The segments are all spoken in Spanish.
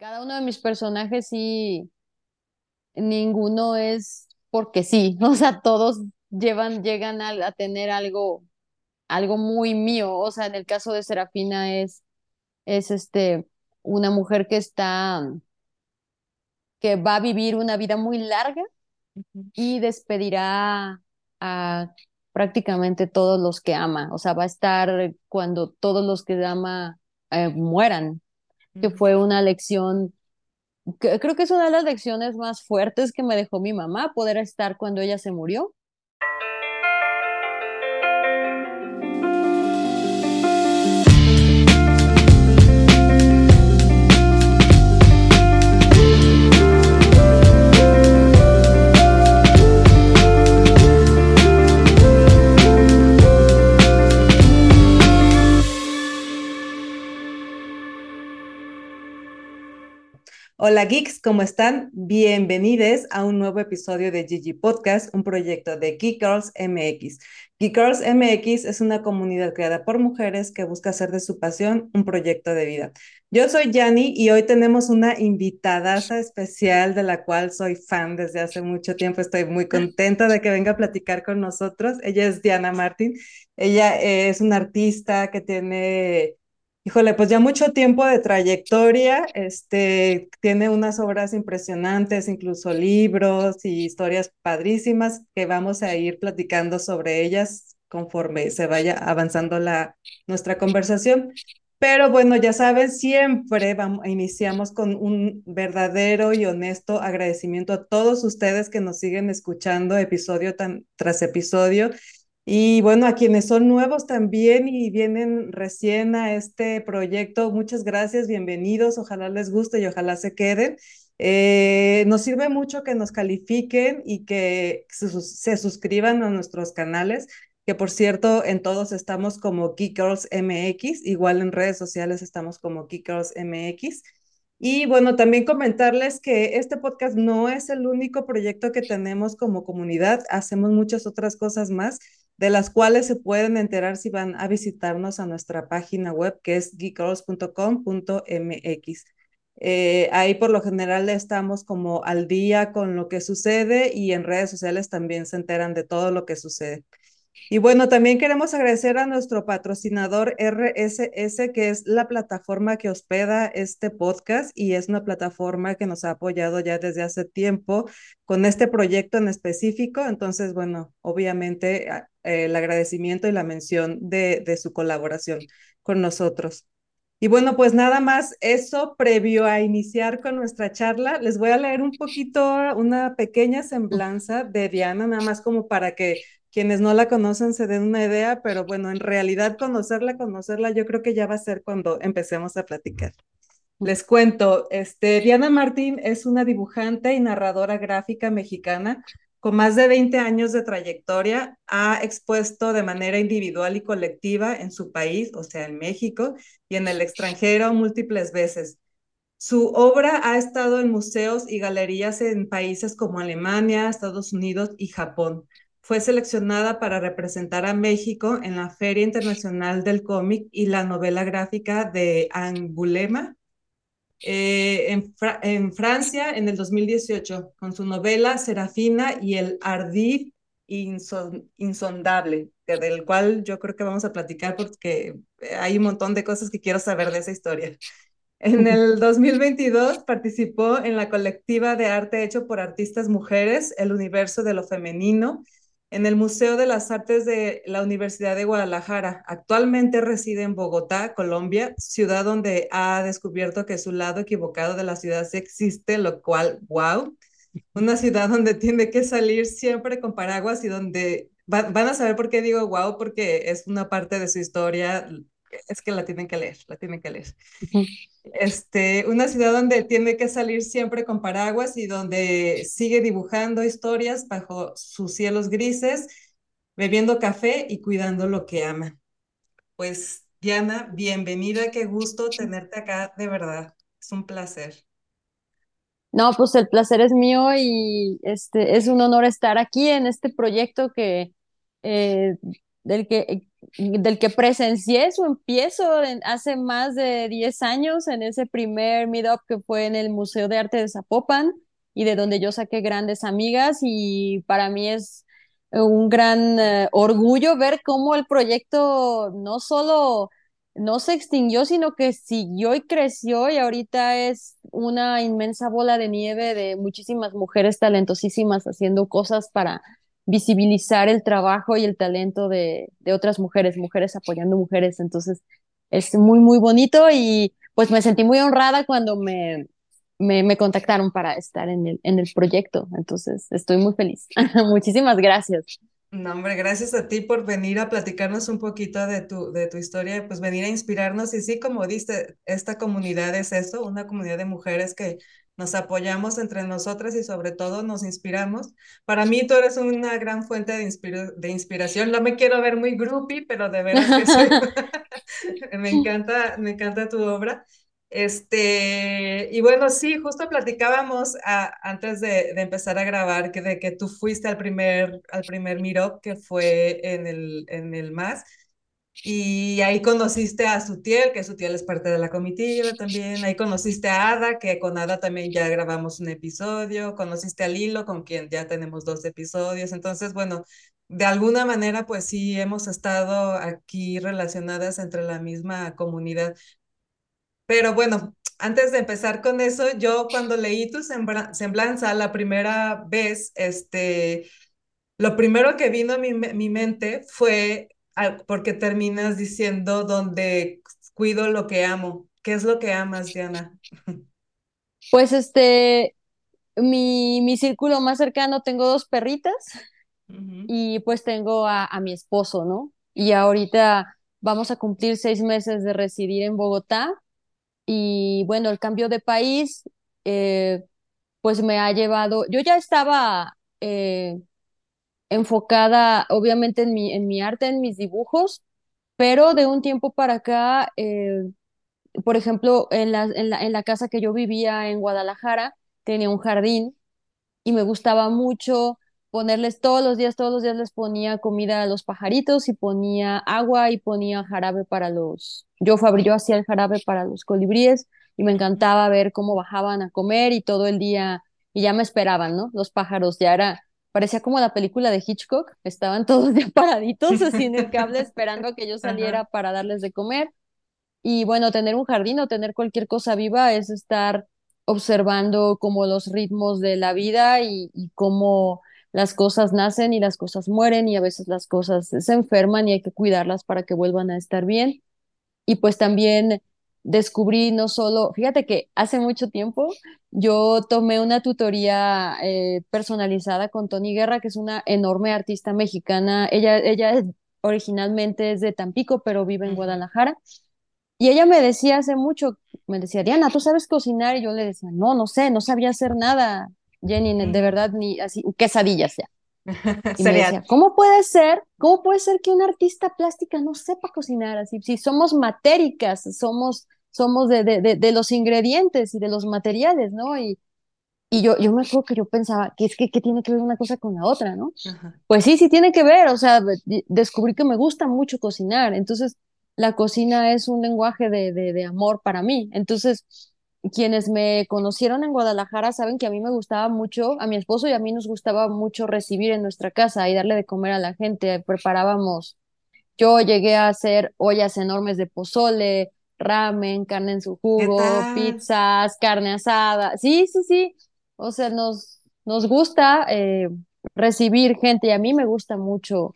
Cada uno de mis personajes sí, ninguno es porque sí, o sea, todos llevan, llegan a, a tener algo, algo muy mío. O sea, en el caso de Serafina es, es este, una mujer que está, que va a vivir una vida muy larga y despedirá a prácticamente todos los que ama. O sea, va a estar cuando todos los que ama eh, mueran, que fue una lección que- creo que es una de las lecciones más fuertes que me dejó mi mamá, poder estar cuando ella se murió. Hola geeks, ¿cómo están? Bienvenidos a un nuevo episodio de Gigi Podcast, un proyecto de Geek Girls MX. Geek Girls MX es una comunidad creada por mujeres que busca hacer de su pasión un proyecto de vida. Yo soy Yani y hoy tenemos una invitada especial de la cual soy fan desde hace mucho tiempo. Estoy muy contenta de que venga a platicar con nosotros. Ella es Diana Martín. Ella es una artista que tiene Híjole, pues ya mucho tiempo de trayectoria, este, tiene unas obras impresionantes, incluso libros y historias padrísimas que vamos a ir platicando sobre ellas conforme se vaya avanzando la, nuestra conversación. Pero bueno, ya saben, siempre vamos, iniciamos con un verdadero y honesto agradecimiento a todos ustedes que nos siguen escuchando episodio tras episodio y bueno, a quienes son nuevos también y vienen recién a este proyecto, muchas gracias, bienvenidos, ojalá les guste y ojalá se queden. Eh, nos sirve mucho que nos califiquen y que se, se, suscriban a nuestros canales, que por cierto, en todos estamos como Geek Girls MX, igual en redes sociales estamos como Geek Girls MX. Y bueno, también comentarles que este podcast no es el único proyecto que tenemos como comunidad, hacemos muchas otras cosas más de las cuales se pueden enterar si van a visitarnos a nuestra página web que es geekgirls.com.mx. Eh, ahí por lo general estamos como al día con lo que sucede y en redes sociales también se enteran de todo lo que sucede. Y bueno, también queremos agradecer a nuestro patrocinador RSS, que es la plataforma que hospeda este podcast y es una plataforma que nos ha apoyado ya desde hace tiempo con este proyecto en específico. Entonces, bueno, obviamente el agradecimiento y la mención de, de su colaboración con nosotros. Y bueno, pues nada más eso previo a iniciar con nuestra charla, les voy a leer un poquito, una pequeña semblanza de Diana, nada más como para que quienes no la conocen se den una idea, pero bueno, en realidad conocerla, conocerla, yo creo que ya va a ser cuando empecemos a platicar. Les cuento, este, Diana Martín es una dibujante y narradora gráfica mexicana con más de 20 años de trayectoria, ha expuesto de manera individual y colectiva en su país, o sea, en México, y en el extranjero múltiples veces. Su obra ha estado en museos y galerías en países como Alemania, Estados Unidos y Japón. Fue seleccionada para representar a México en la Feria Internacional del Cómic y la novela gráfica de Angulema eh, en, Fra en, Francia en el 2018 con su novela Serafina y el ardid inson insondable, del cual yo creo que vamos a platicar porque hay un montón de cosas que quiero saber de esa historia. En el 2022 participó en la colectiva de arte hecho por artistas mujeres, El Universo de lo Femenino, en el Museo de las Artes de la Universidad de Guadalajara. Actualmente reside en Bogotá, Colombia, ciudad donde ha descubierto que su lado equivocado de la ciudad sí existe, lo cual, wow. Una ciudad donde tiene que salir siempre con paraguas y donde va, van a saber por qué digo wow, porque es una parte de su historia, es que la tienen que leer, la tienen que leer. Este, una ciudad donde tiene que salir siempre con paraguas y donde sigue dibujando historias bajo sus cielos grises, bebiendo café y cuidando lo que ama. Pues Diana, bienvenida, qué gusto tenerte acá, de verdad, es un placer. No, pues el placer es mío y este es un honor estar aquí en este proyecto que eh, del que del que presencié su empiezo hace más de 10 años en ese primer meetup que fue en el Museo de Arte de Zapopan y de donde yo saqué grandes amigas y para mí es eh, un gran eh, orgullo ver cómo el proyecto no solo no se extinguió, sino que siguió y creció y ahorita es una inmensa bola de nieve de muchísimas mujeres talentosísimas haciendo cosas para visibilizar el trabajo y el talento de, de otras mujeres, mujeres apoyando mujeres. Entonces, es muy, muy bonito y pues me sentí muy honrada cuando me, me, contactaron para estar en el, en el proyecto. Entonces, estoy muy feliz. Muchísimas gracias. No, hombre, gracias a ti por venir a platicarnos un poquito de tu, de tu historia, y pues venir a inspirarnos. Y sí, como dice, esta comunidad es eso, una comunidad de mujeres que nos apoyamos entre nosotras y sobre todo nos inspiramos. Para mí tú eres una gran fuente de, inspira- de inspiración. No me quiero ver muy groupie, pero de veras que sí. Me encanta, me encanta tu obra. Este, y bueno, sí, justo platicábamos a- antes de, de empezar a grabar que de que tú fuiste al primer, al primer meetup que fue en el, en el MAS y ahí conociste a Sutiel, que Sutiel es parte de la comitiva también, ahí conociste a Ada, que con Ada también ya grabamos un episodio, conociste a Lilo, con quien ya tenemos dos episodios, entonces, bueno, de alguna manera, pues sí, hemos estado aquí relacionadas entre la misma comunidad. Pero bueno, antes de empezar con eso, yo cuando leí tu semblanza la primera vez, este, lo primero que vino a mi, mi mente fue, porque terminas diciendo donde cuido lo que amo. ¿Qué es lo que amas, Diana? Pues este, mi, mi círculo más cercano tengo dos perritas y pues tengo a, a mi esposo, ¿no? Y ahorita vamos a cumplir seis meses de residir en Bogotá y bueno, el cambio de país eh, pues me ha llevado, yo ya estaba eh, enfocada obviamente en mi, en mi arte, en mis dibujos, pero de un tiempo para acá, eh, por ejemplo, en la, en la, en la casa que yo vivía en Guadalajara, tenía un jardín y me gustaba mucho ponerles todos los días, todos los días les ponía comida a los pajaritos y ponía agua y ponía jarabe para los, yo fabri, yo hacía el jarabe para los colibríes y me encantaba ver cómo bajaban a comer y todo el día, y ya me esperaban, ¿no? Los pájaros ya era, parecía como la película de Hitchcock, estaban todos ya paraditos así en el cable esperando a que yo saliera Ajá, para darles de comer. Y bueno, tener un jardín o tener cualquier cosa viva es estar observando como los ritmos de la vida y, y cómo las cosas nacen y las cosas mueren y a veces las cosas se enferman y hay que cuidarlas para que vuelvan a estar bien. Y pues también descubrí no solo, fíjate que hace mucho tiempo yo tomé una tutoría eh, personalizada con Tony Guerra, que es una enorme artista mexicana. Ella, ella originalmente es de Tampico, pero vive en Guadalajara. Y ella me decía hace mucho, me decía, Diana, ¿tú sabes cocinar? Y yo le decía, no, no sé, no sabía hacer nada, Jenny, de verdad, ni así, quesadillas ya. Y me Sería, decía, ¿cómo puede ser? ¿Cómo puede ser que una artista plástica no sepa cocinar así? Si somos matéricas, somos, somos de, de, de, de los ingredientes y de los materiales, ¿no? Y, y yo, yo me acuerdo que yo pensaba, que es que ¿qué tiene que ver una cosa con la otra, ¿no? ajá, Pues sí, sí tiene que ver, o sea, de- descubrí que me gusta mucho cocinar, entonces la cocina es un lenguaje de, de, de amor para mí. Entonces, quienes me conocieron en Guadalajara saben que a mí me gustaba mucho, a mi esposo y a mí nos gustaba mucho recibir en nuestra casa y darle de comer a la gente. Preparábamos, yo llegué a hacer ollas enormes de pozole, ramen, carne en su ¿qué jugo, pizzas, carne asada. Sí, sí, sí. O sea, nos, nos gusta eh, recibir gente y a mí me gusta mucho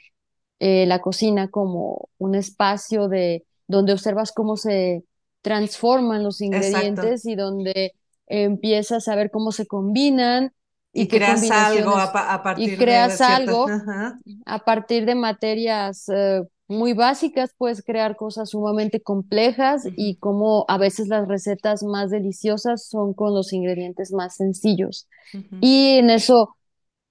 eh, la cocina como un espacio de donde observas cómo se transforman los Exacto. ingredientes y donde empiezas a ver cómo se combinan y Y creas algo a, y partir de, de creas cierta, algo ajá, a partir de materias eh, muy básicas, puedes crear cosas sumamente complejas y como a veces las recetas más deliciosas son con los ingredientes más sencillos. Y en eso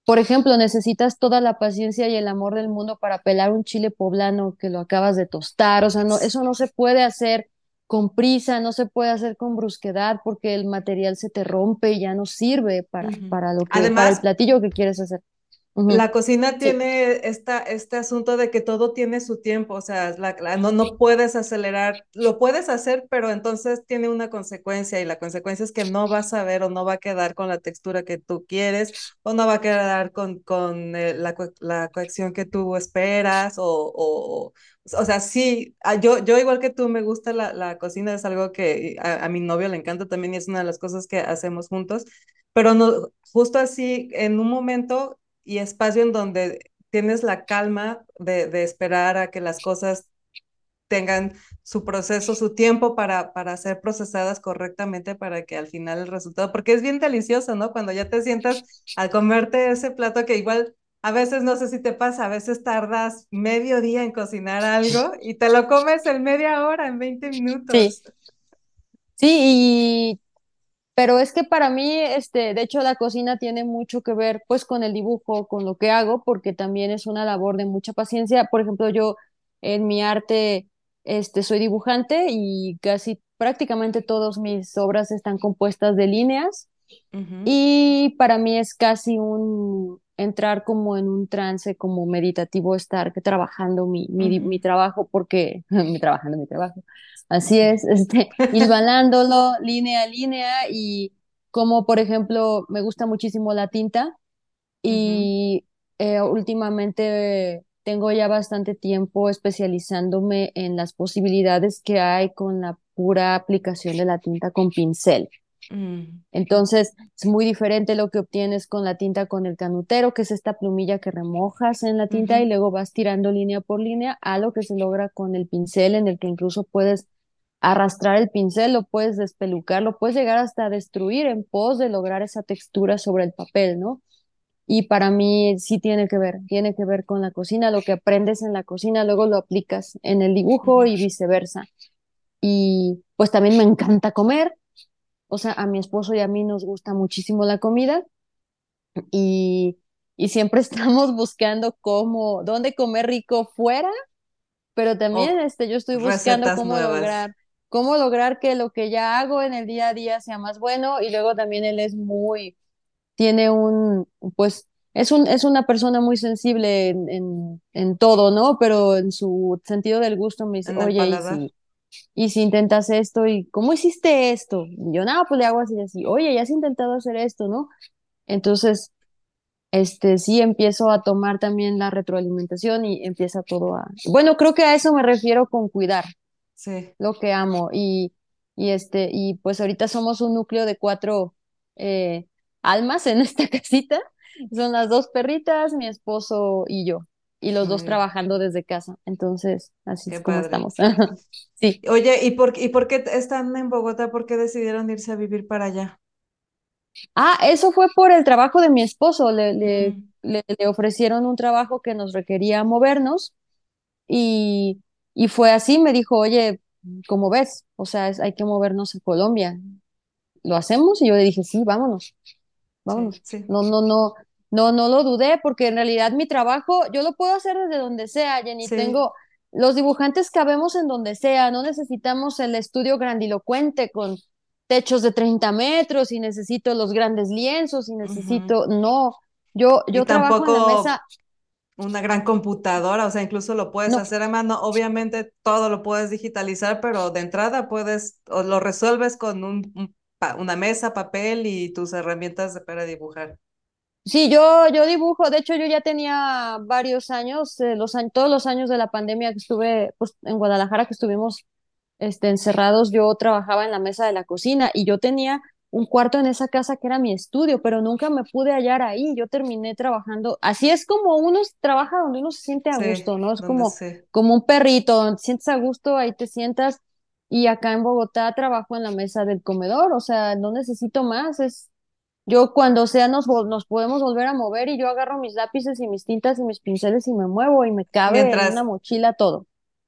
por ejemplo, necesitas toda la paciencia y el amor del mundo para pelar un chile poblano que lo acabas de tostar. O sea, no, eso no se puede hacer con prisa, no se puede hacer con brusquedad porque el material se te rompe y ya no sirve para, para lo que, para el platillo que quieres hacer. La cocina Sí, tiene esta, este asunto de que todo tiene su tiempo, o sea, la- la- no, no puedes acelerar, lo puedes hacer, pero entonces tiene una consecuencia y la consecuencia es que no vas a ver o no va a quedar con la textura que tú quieres o no va a quedar con, con eh, la, la coacción que tú esperas o, o, o sea, sí, ah, yo, yo igual que tú me gusta la, la cocina, es algo que a, a mi novio le encanta también y es una de las cosas que hacemos juntos, pero no, justo así, en un momento y espacio en donde tienes la calma de, de esperar a que las cosas tengan su proceso, su tiempo para, para ser procesadas correctamente para que al final el resultado, porque es bien delicioso, ¿no? Cuando ya te sientas al comerte ese plato que igual a veces no sé si te pasa, a veces tardas medio día en cocinar algo y te lo comes en media hora, en 20 sí, minutos. sí, Pero es que para mí, este, de hecho, la cocina tiene mucho que ver, pues, con el dibujo, con lo que hago, porque también es una labor de mucha paciencia. Por ejemplo, yo en mi arte, este, soy dibujante y casi prácticamente todas mis obras están compuestas de líneas. Y para mí es casi un entrar como en un trance como meditativo, estar que trabajando mi, mi, mi trabajo, porque mi trabajando mi trabajo. Así es, este, hilvanándolo línea a línea y como por ejemplo me gusta muchísimo la tinta y eh, últimamente tengo ya bastante tiempo especializándome en las posibilidades que hay con la pura aplicación de la tinta con pincel. Mm, Entonces, es muy diferente lo que obtienes con la tinta con el canutero, que es esta plumilla que remojas en la tinta y luego vas tirando línea por línea, a lo que se logra con el pincel, en el que incluso puedes arrastrar el pincel, lo puedes despelucar, lo puedes llegar hasta destruir en pos de lograr esa textura sobre el papel, ¿no? Y para mí sí tiene que ver, tiene que ver con la cocina, lo que aprendes en la cocina, luego lo aplicas en el dibujo y viceversa. Y pues también me encanta comer o sea, a mi esposo y a mí nos gusta muchísimo la comida y, y siempre estamos buscando cómo, dónde comer rico fuera, pero también O este, yo estoy buscando cómo nuevas. lograr, cómo lograr que lo que ya hago en el día a día sea más bueno y luego también él es muy, tiene un, pues, es un, es una persona muy sensible en, en, en todo, ¿no? Pero en su sentido del gusto me dice, oye, y si y si intentas esto, y ¿cómo hiciste esto? Y yo, nada, pues le hago así, así, oye, ya has intentado hacer esto, ¿no? Entonces, este, sí empiezo a tomar también la retroalimentación y empieza todo a... Bueno, creo que a eso me refiero con cuidar Sí, lo que amo y, y este, y pues ahorita somos un núcleo de cuatro eh, almas en esta casita. Son las dos perritas, mi esposo y yo, y los dos trabajando desde casa. Entonces, así Qué es como padre. estamos. Sí. Oye, ¿y por, y por qué están en Bogotá? ¿Por qué decidieron irse a vivir para allá? Ah, eso fue por el trabajo de mi esposo. Le, le, Mm, le, le ofrecieron un trabajo que nos requería movernos y, y fue así. Me dijo, oye, ¿cómo ves? O sea, es- hay que movernos a Colombia. ¿Lo hacemos? Y yo le dije, sí, vámonos, sí, vámonos. sí, No, no, no, no, no lo dudé porque en realidad mi trabajo yo lo puedo hacer desde donde sea, Jenny. sí. Tengo los dibujantes cabemos en donde sea. No necesitamos el estudio grandilocuente con techos de 30 metros y necesito los grandes lienzos y necesito, no, yo, Y yo trabajo en la tampoco mesa, una gran computadora, o sea, incluso lo puedes no, hacer a mano. Obviamente todo lo puedes digitalizar, pero de entrada puedes, o lo resuelves con un, un pa- una mesa, papel y tus herramientas para dibujar. Sí, yo, yo dibujo, de hecho yo ya tenía varios años, eh, los, todos los años de la pandemia que estuve pues, en Guadalajara, que estuvimos este, encerrados, yo trabajaba en la mesa de la cocina y yo tenía un cuarto en esa casa que era mi estudio, pero nunca me pude hallar ahí. Yo terminé trabajando. Así es como uno trabaja donde uno se siente a Sí, gusto, ¿no? Es como, sé. como un perrito, donde te sientes a gusto, ahí te sientas. Y acá en Bogotá trabajo en la mesa del comedor, o sea, no necesito más. Es, yo cuando sea nos, nos podemos volver a mover y yo agarro mis lápices y mis tintas y mis pinceles y me muevo y me cabe en una mochila todo.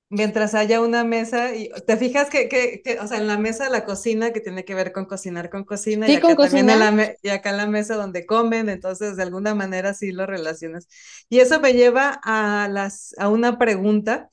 mientras haya una mesa y te fijas que, que, que, o sea, en la mesa de la cocina que tiene que ver con cocinar con cocina y Sí, con acá también en la y acá en la mesa donde comen, entonces de alguna manera sí lo relacionas. Y eso me lleva a las a una pregunta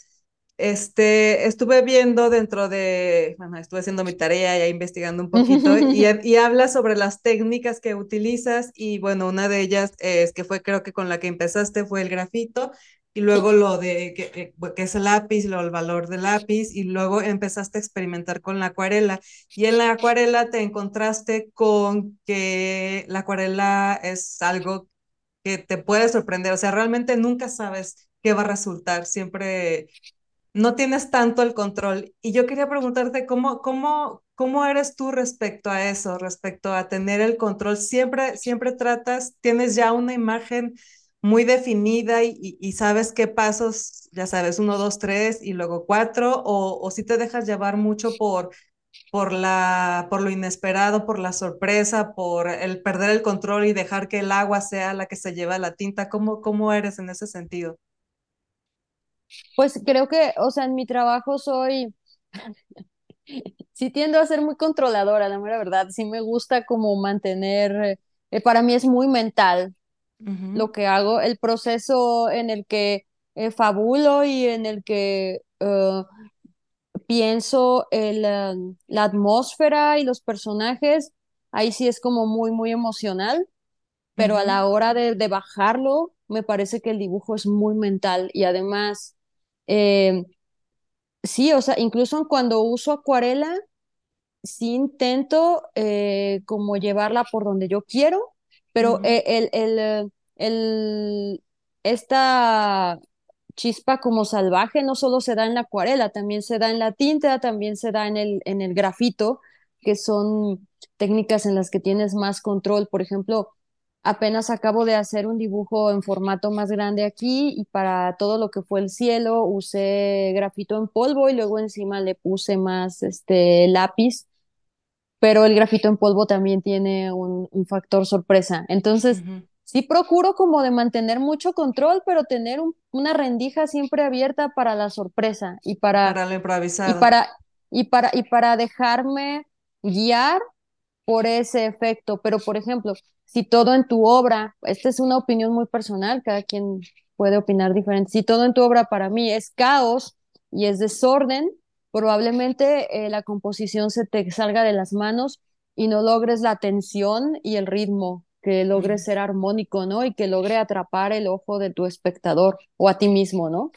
este, estuve viendo dentro de, bueno, estuve haciendo mi tarea ya investigando un poquito y, y habla sobre las técnicas que utilizas y bueno, una de ellas es que fue creo que con la que empezaste fue el grafito y luego lo de que, que, es el lápiz, lo, el valor del lápiz, y luego empezaste a experimentar con la acuarela. Y en la acuarela te encontraste con que la acuarela es algo que te puede sorprender, o sea, realmente nunca sabes qué va a resultar, siempre no tienes tanto el control. Y yo quería preguntarte cómo, cómo, cómo eres tú respecto a eso, respecto a tener el control. Siempre, siempre tratas, tienes ya una imagen muy definida y, y, sabes qué pasos, ya sabes, uno, dos, tres y luego cuatro, o, o si te dejas llevar mucho por, por, la, por lo inesperado, por la sorpresa, por el perder el control y dejar que el agua sea la que se lleva la tinta. ¿Cómo, cómo eres en ese sentido? Pues creo que, o sea, en mi trabajo soy, sí tiendo a ser muy controladora, la mera verdad, sí me gusta como mantener, eh, para mí es muy mental lo que hago, el proceso en el que eh, fabulo y en el que uh, pienso el, uh, la atmósfera y los personajes, ahí sí es como muy, muy emocional, pero a la hora de, de bajarlo, me parece que el dibujo es muy mental y además eh, sí, o sea, incluso cuando uso acuarela, sí intento eh, como llevarla por donde yo quiero, pero Ujú, eh, el, el, el- esta chispa como salvaje no solo se da en la acuarela, también se da en la tinta, también se da en el, en el grafito, que son técnicas en las que tienes más control. Por ejemplo, apenas acabo de hacer un dibujo en formato más grande aquí y para todo lo que fue el cielo usé grafito en polvo y luego encima le puse más este lápiz pero el grafito en polvo también tiene un, un factor sorpresa. Entonces, ujú. sí procuro como de mantener mucho control, pero tener un- una rendija siempre abierta para la sorpresa y para, Para y para, y para, y para dejarme guiar por ese efecto. Pero, por ejemplo, si todo en tu obra, esta es una opinión muy personal, cada quien puede opinar diferente, si todo en tu obra para mí es caos y es desorden, probablemente eh, la composición se te salga de las manos y no logres la tensión y el ritmo, que logres Ujú, ser armónico, ¿no? Y que logre atrapar el ojo de tu espectador o a ti mismo, ¿no?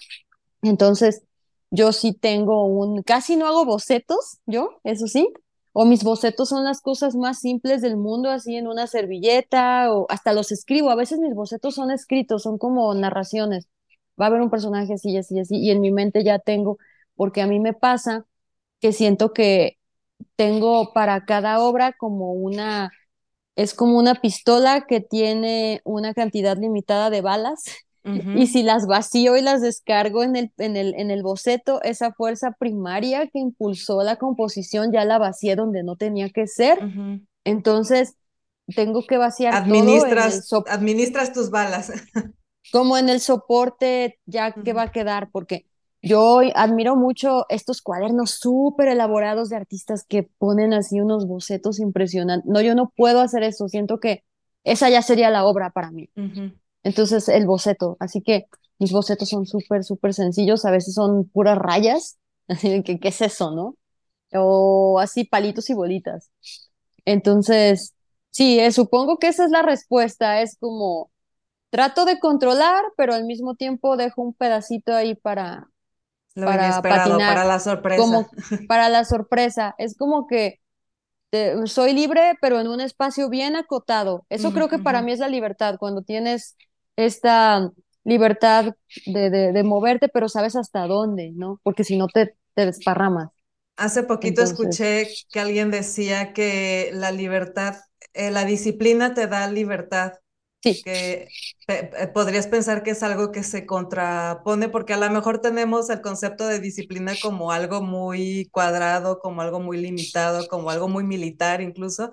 Entonces, yo sí tengo un, casi no hago bocetos, yo, eso sí, o mis bocetos son las cosas más simples del mundo, así en una servilleta, o hasta los escribo, a veces mis bocetos son escritos, son como narraciones, va a haber un personaje así, así, así, y en mi mente ya tengo, porque a mí me pasa que siento que tengo para cada obra como una, es como una pistola que tiene una cantidad limitada de balas y si las vacío y las descargo en el, en el, en el boceto, esa fuerza primaria que impulsó la composición ya la vacié donde no tenía que ser. Entonces, tengo que vaciar todo en el Administras, so administras tus balas. como en el soporte ya que va a quedar, porque yo admiro mucho estos cuadernos súper elaborados de artistas que ponen así unos bocetos impresionantes. No, yo no puedo hacer eso, siento que esa ya sería la obra para mí. ujú, Entonces, el boceto. Así que mis bocetos son súper, súper sencillos. A veces son puras rayas. Así de que, ¿qué es eso, no? O así palitos y bolitas. Entonces, sí, eh, supongo que esa es la respuesta. Es como, trato de controlar, pero al mismo tiempo dejo un pedacito ahí para, Lo para inesperado, para patinar, la sorpresa. como para la sorpresa. Es como que soy libre, pero en un espacio bien acotado. Eso creo que para mí es la libertad, cuando tienes esta libertad de, de, de moverte, pero sabes hasta dónde, ¿no? Porque si no te, te desparramas. Hace poquito Entonces, escuché que alguien decía que la libertad, eh, la disciplina te da libertad, sí, que pe- pe- podrías pensar que es algo que se contrapone, porque a lo mejor tenemos el concepto de disciplina como algo muy cuadrado, como algo muy limitado, como algo muy militar incluso,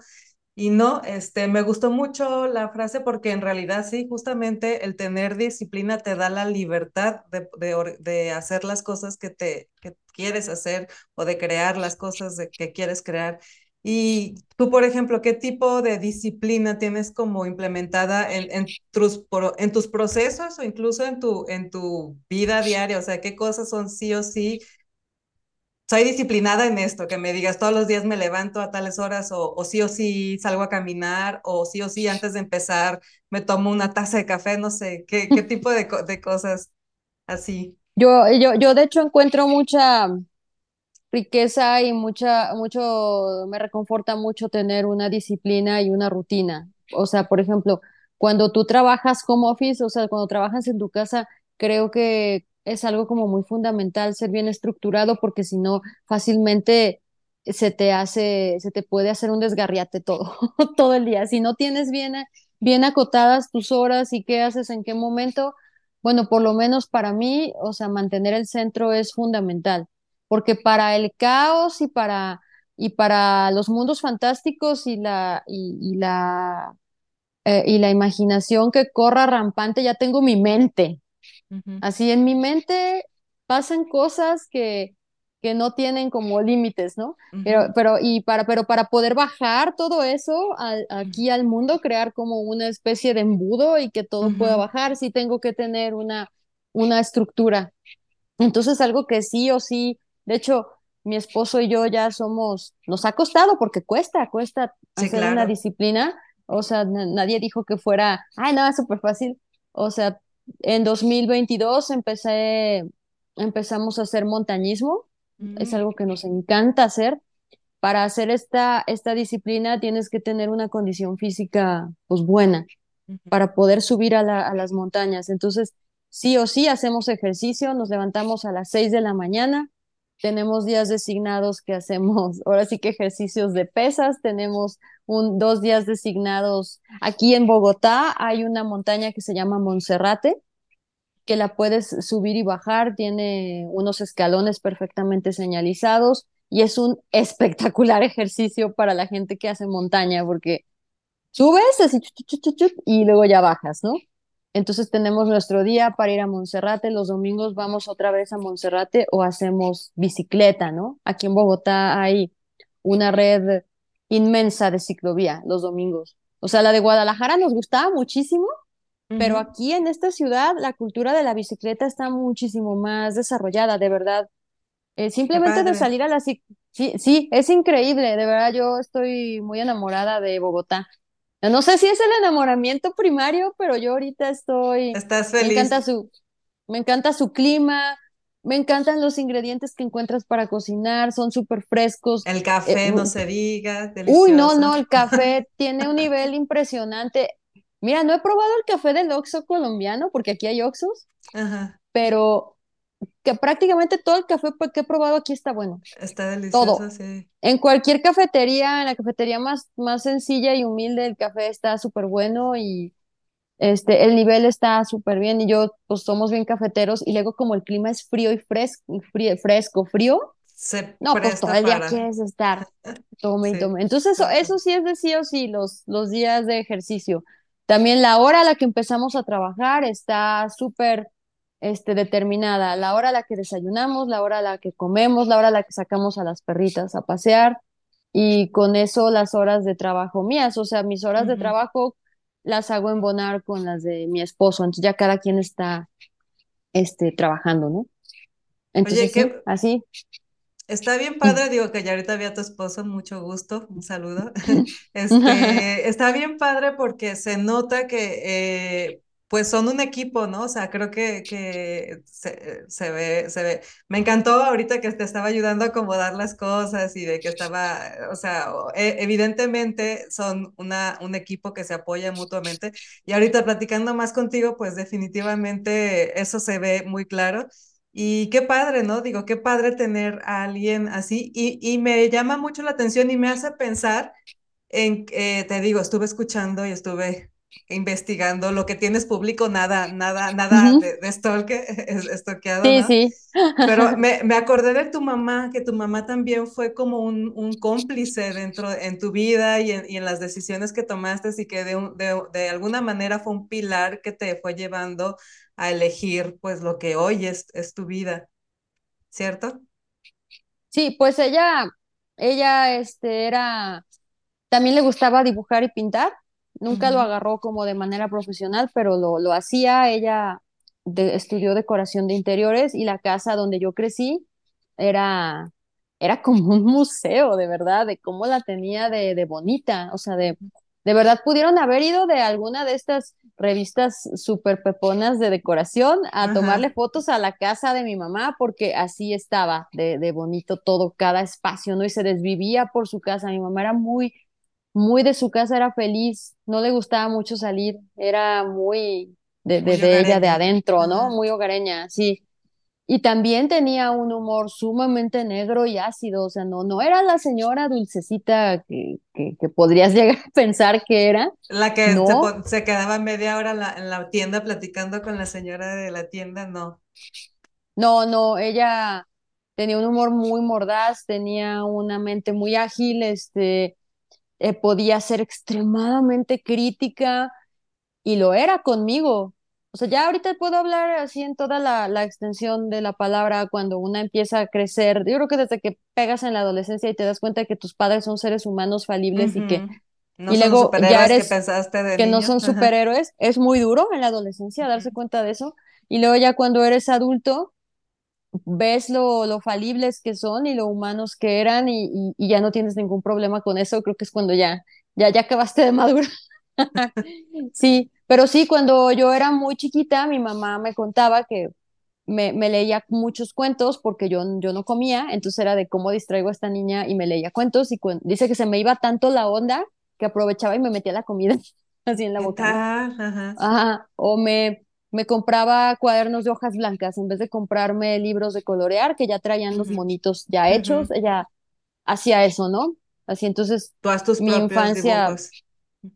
y no, este, me gustó mucho la frase porque en realidad sí, justamente el tener disciplina te da la libertad de, de, de hacer las cosas que te que quieres hacer o de crear las cosas de, que quieres crear. Y tú, por ejemplo, ¿qué tipo de disciplina tienes como implementada en, en, tus, en tus procesos o incluso en tu, en tu vida diaria? O sea, ¿qué cosas son sí o sí? Soy disciplinada en esto, que me digas todos los días me levanto a tales horas o, o sí o sí salgo a caminar o sí o sí antes de empezar me tomo una taza de café, no sé, ¿qué, qué tipo de, de cosas así? Yo, yo, yo de hecho encuentro mucha riqueza y mucha, mucho, me reconforta mucho tener una disciplina y una rutina. O sea, por ejemplo, cuando tú trabajas home office, o sea, cuando trabajas en tu casa, creo que es algo como muy fundamental ser bien estructurado porque si no, fácilmente se te hace, se te puede hacer un desgarriate todo, todo el día. Si no tienes bien, bien acotadas tus horas y qué haces en qué momento, bueno, por lo menos para mí, o sea, mantener el centro es fundamental porque para el caos y para, y para los mundos fantásticos y la, y, y la, eh, y la imaginación que corra rampante, ya tengo mi mente. Uh -huh. Así en mi mente pasan cosas que, que no tienen como límites, ¿no? Uh -huh. Pero, pero, y para, pero para poder bajar todo eso aquí al mundo, crear como una especie de embudo y que todo Uh pueda bajar, sí tengo que tener una, una estructura. Entonces, algo que sí o sí, de hecho, mi esposo y yo ya somos, nos ha costado porque cuesta, cuesta Sí, hacer una disciplina. O sea, nadie dijo que fuera, ay, no, es súper fácil. O sea, en 2022 empecé, empezamos a hacer montañismo. Es Mm. algo que nos encanta hacer. Para hacer esta, esta disciplina tienes que tener una condición física, pues, buena para poder subir a, la, a las montañas. Entonces, sí o sí hacemos ejercicio, nos levantamos a las 6 de la mañana, tenemos días designados que hacemos, ahora sí que ejercicios de pesas, tenemos un, dos días designados. Aquí en Bogotá hay una montaña que se llama Monserrate, que la puedes subir y bajar, tiene unos escalones perfectamente señalizados y es un espectacular ejercicio para la gente que hace montaña, porque subes así, y luego ya bajas, ¿no? Entonces tenemos nuestro día para ir a Monserrate, los domingos vamos otra vez a Monserrate o hacemos bicicleta, ¿no? Aquí en Bogotá hay una red inmensa de ciclovía los domingos. O sea, la de Guadalajara nos gustaba muchísimo, Uh pero aquí en esta ciudad la cultura de la bicicleta está muchísimo más desarrollada, de verdad. Eh, simplemente de salir a la... Sí, sí, es increíble, de verdad yo estoy muy enamorada de Bogotá. No sé si es el enamoramiento primario, pero yo ahorita estoy, ¿Estás me feliz? encanta su, me encanta su clima, me encantan los ingredientes que encuentras para cocinar, son súper frescos. El Eh, café, no u- se diga, uy, no, delicioso. no, el café tiene un nivel impresionante. Mira, no he probado el café del Oxxo colombiano, porque aquí hay Oxxos, Ajá. pero que prácticamente todo el café que he probado aquí está bueno, Está delicioso, todo. sí. En cualquier cafetería, en la cafetería más, más sencilla y humilde, el café está súper bueno y este, el nivel está súper bien y yo, pues somos bien cafeteros y luego como el clima es frío y fresco, frío, fresco, frío, Se no, pues todo el día para. quieres estar, tome y Sí, tome. Entonces eso, eso sí es de sí o sí, los, los días de ejercicio. También la hora a la que empezamos a trabajar está súper este, determinada, la hora a la que desayunamos, la hora a la que comemos, la hora a la que sacamos a las perritas a pasear y con eso las horas de trabajo mías, o sea, mis horas de trabajo las hago embonar con las de mi esposo, entonces ya cada quien está este, trabajando, ¿no? Oye, Entonces sí, qué, así. Está bien padre, digo que ya ahorita vi a tu esposo, mucho gusto, un saludo. Este, está bien padre porque se nota que eh, pues son un equipo, ¿no? O sea, creo que, se, se ve, se ve. Me encantó ahorita que te estaba ayudando a acomodar las cosas y de que estaba, o sea, e- evidentemente son una, un equipo que se apoya mutuamente. Y ahorita platicando más contigo, pues definitivamente eso se ve muy claro. Y qué padre, ¿no? Digo, qué padre tener a alguien así. Y, y me llama mucho la atención y me hace pensar en, eh, te digo, estuve escuchando y estuve investigando lo que tienes público, nada, nada, nada de, de stalke, es, estoqueado, Sí, ¿no? sí. Pero me, me acordé de tu mamá, que tu mamá también fue como un, un cómplice dentro en tu vida y en, y en las decisiones que tomaste y que de, un- de, de alguna manera fue un pilar que te fue llevando a elegir pues lo que hoy es, es tu vida, ¿cierto? Sí, pues ella. Ella, este, era, también le gustaba dibujar y pintar. Nunca lo agarró como de manera profesional, pero lo, lo hacía. Ella de- estudió decoración de interiores y la casa donde yo crecí era, era como un museo, de verdad, de cómo la tenía de, de bonita. O sea, de, de verdad pudieron haber ido de alguna de estas revistas super peponas de decoración a tomarle fotos a la casa de mi mamá porque así estaba de, de bonito todo, cada espacio, ¿no? Y se desvivía por su casa. Mi mamá era muy, muy de su casa, era feliz, no le gustaba mucho salir, era muy de, de, Muy de ella de adentro, ¿no? Muy hogareña, sí. Y también tenía un humor sumamente negro y ácido, o sea, no, no era la señora dulcecita que, que, que podrías llegar a pensar que era, La que se, no, po- se quedaba media hora la, en la tienda platicando con la señora de la tienda, no. no, no, ella tenía un humor muy mordaz, tenía una mente muy ágil, este, eh, podía ser extremadamente crítica y lo era conmigo. O sea, ya ahorita puedo hablar así en toda la, la extensión de la palabra cuando una empieza a crecer. Yo creo que desde que pegas en la adolescencia y te das cuenta de que tus padres son seres humanos falibles y que. No y son luego ya superhéroes que eres, pensaste de que no son Ajá. superhéroes, es muy duro en la adolescencia darse cuenta de eso. Y luego ya cuando eres adulto, ves lo, lo falibles que son y lo humanos que eran y, y, y ya no tienes ningún problema con eso. Creo que es cuando ya, ya, ya acabaste de madurar. Sí, pero sí, cuando yo era muy chiquita, mi mamá me contaba que me, me leía muchos cuentos porque yo, yo no comía, entonces era de cómo distraigo a esta niña y me leía cuentos y dice que se me iba tanto la onda que aprovechaba y me metía la comida así en la ¿Qué boca. Ajá. Ajá, o me, me compraba cuadernos de hojas blancas en vez de comprarme libros de colorear que ya traían los monitos ya hechos, ella hacía eso, ¿no? Así entonces haz tus mi infancia dibujos.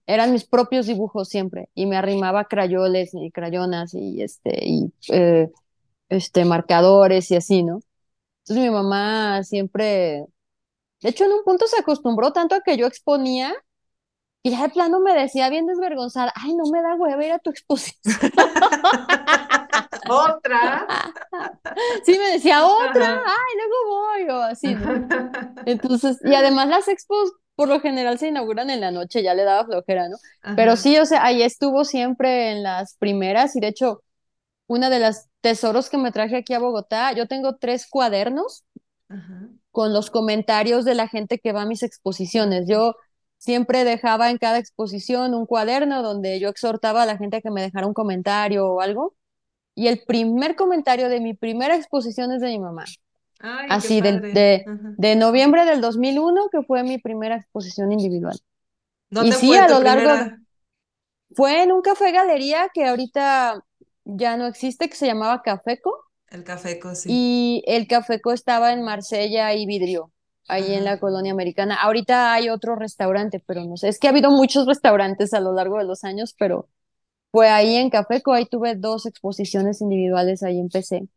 eran mis propios dibujos siempre y me arrimaba crayoles y crayonas y este y eh, este marcadores y así, ¿no? Entonces mi mamá siempre, de hecho en un punto se acostumbró tanto a que yo exponía y ya de plano me decía bien desvergonzada, ay, no me da hueva ir a tu exposición. Otra. Sí, me decía otra, Ajá. ay, luego voy o así, ¿no? Entonces, y además las expos por lo general se inauguran en la noche, ya le daba flojera, ¿no? Pero sí, o sea, ahí estuvo siempre en las primeras y de hecho una de las tesoros que me traje aquí a Bogotá. Yo tengo tres cuadernos Ajá. con los comentarios de la gente que va a mis exposiciones. Yo siempre dejaba en cada exposición un cuaderno donde yo exhortaba a la gente a que me dejara un comentario o algo. Y el primer comentario de mi primera exposición es de mi mamá, Ay, así de, Ajá. de noviembre del 2001, que fue mi primera exposición individual. Y ¿Dónde sí, fue a lo largo, de- fue en un café galería que ahorita ya no existe, que se llamaba Cafeco. El Cafeco, sí. y el Cafeco estaba en Marsella y Vidrio, ahí en la colonia americana. Ahorita hay otro restaurante, pero no sé, es que ha habido muchos restaurantes a lo largo de los años, pero fue ahí en Cafeco, ahí tuve dos exposiciones individuales, ahí empecé,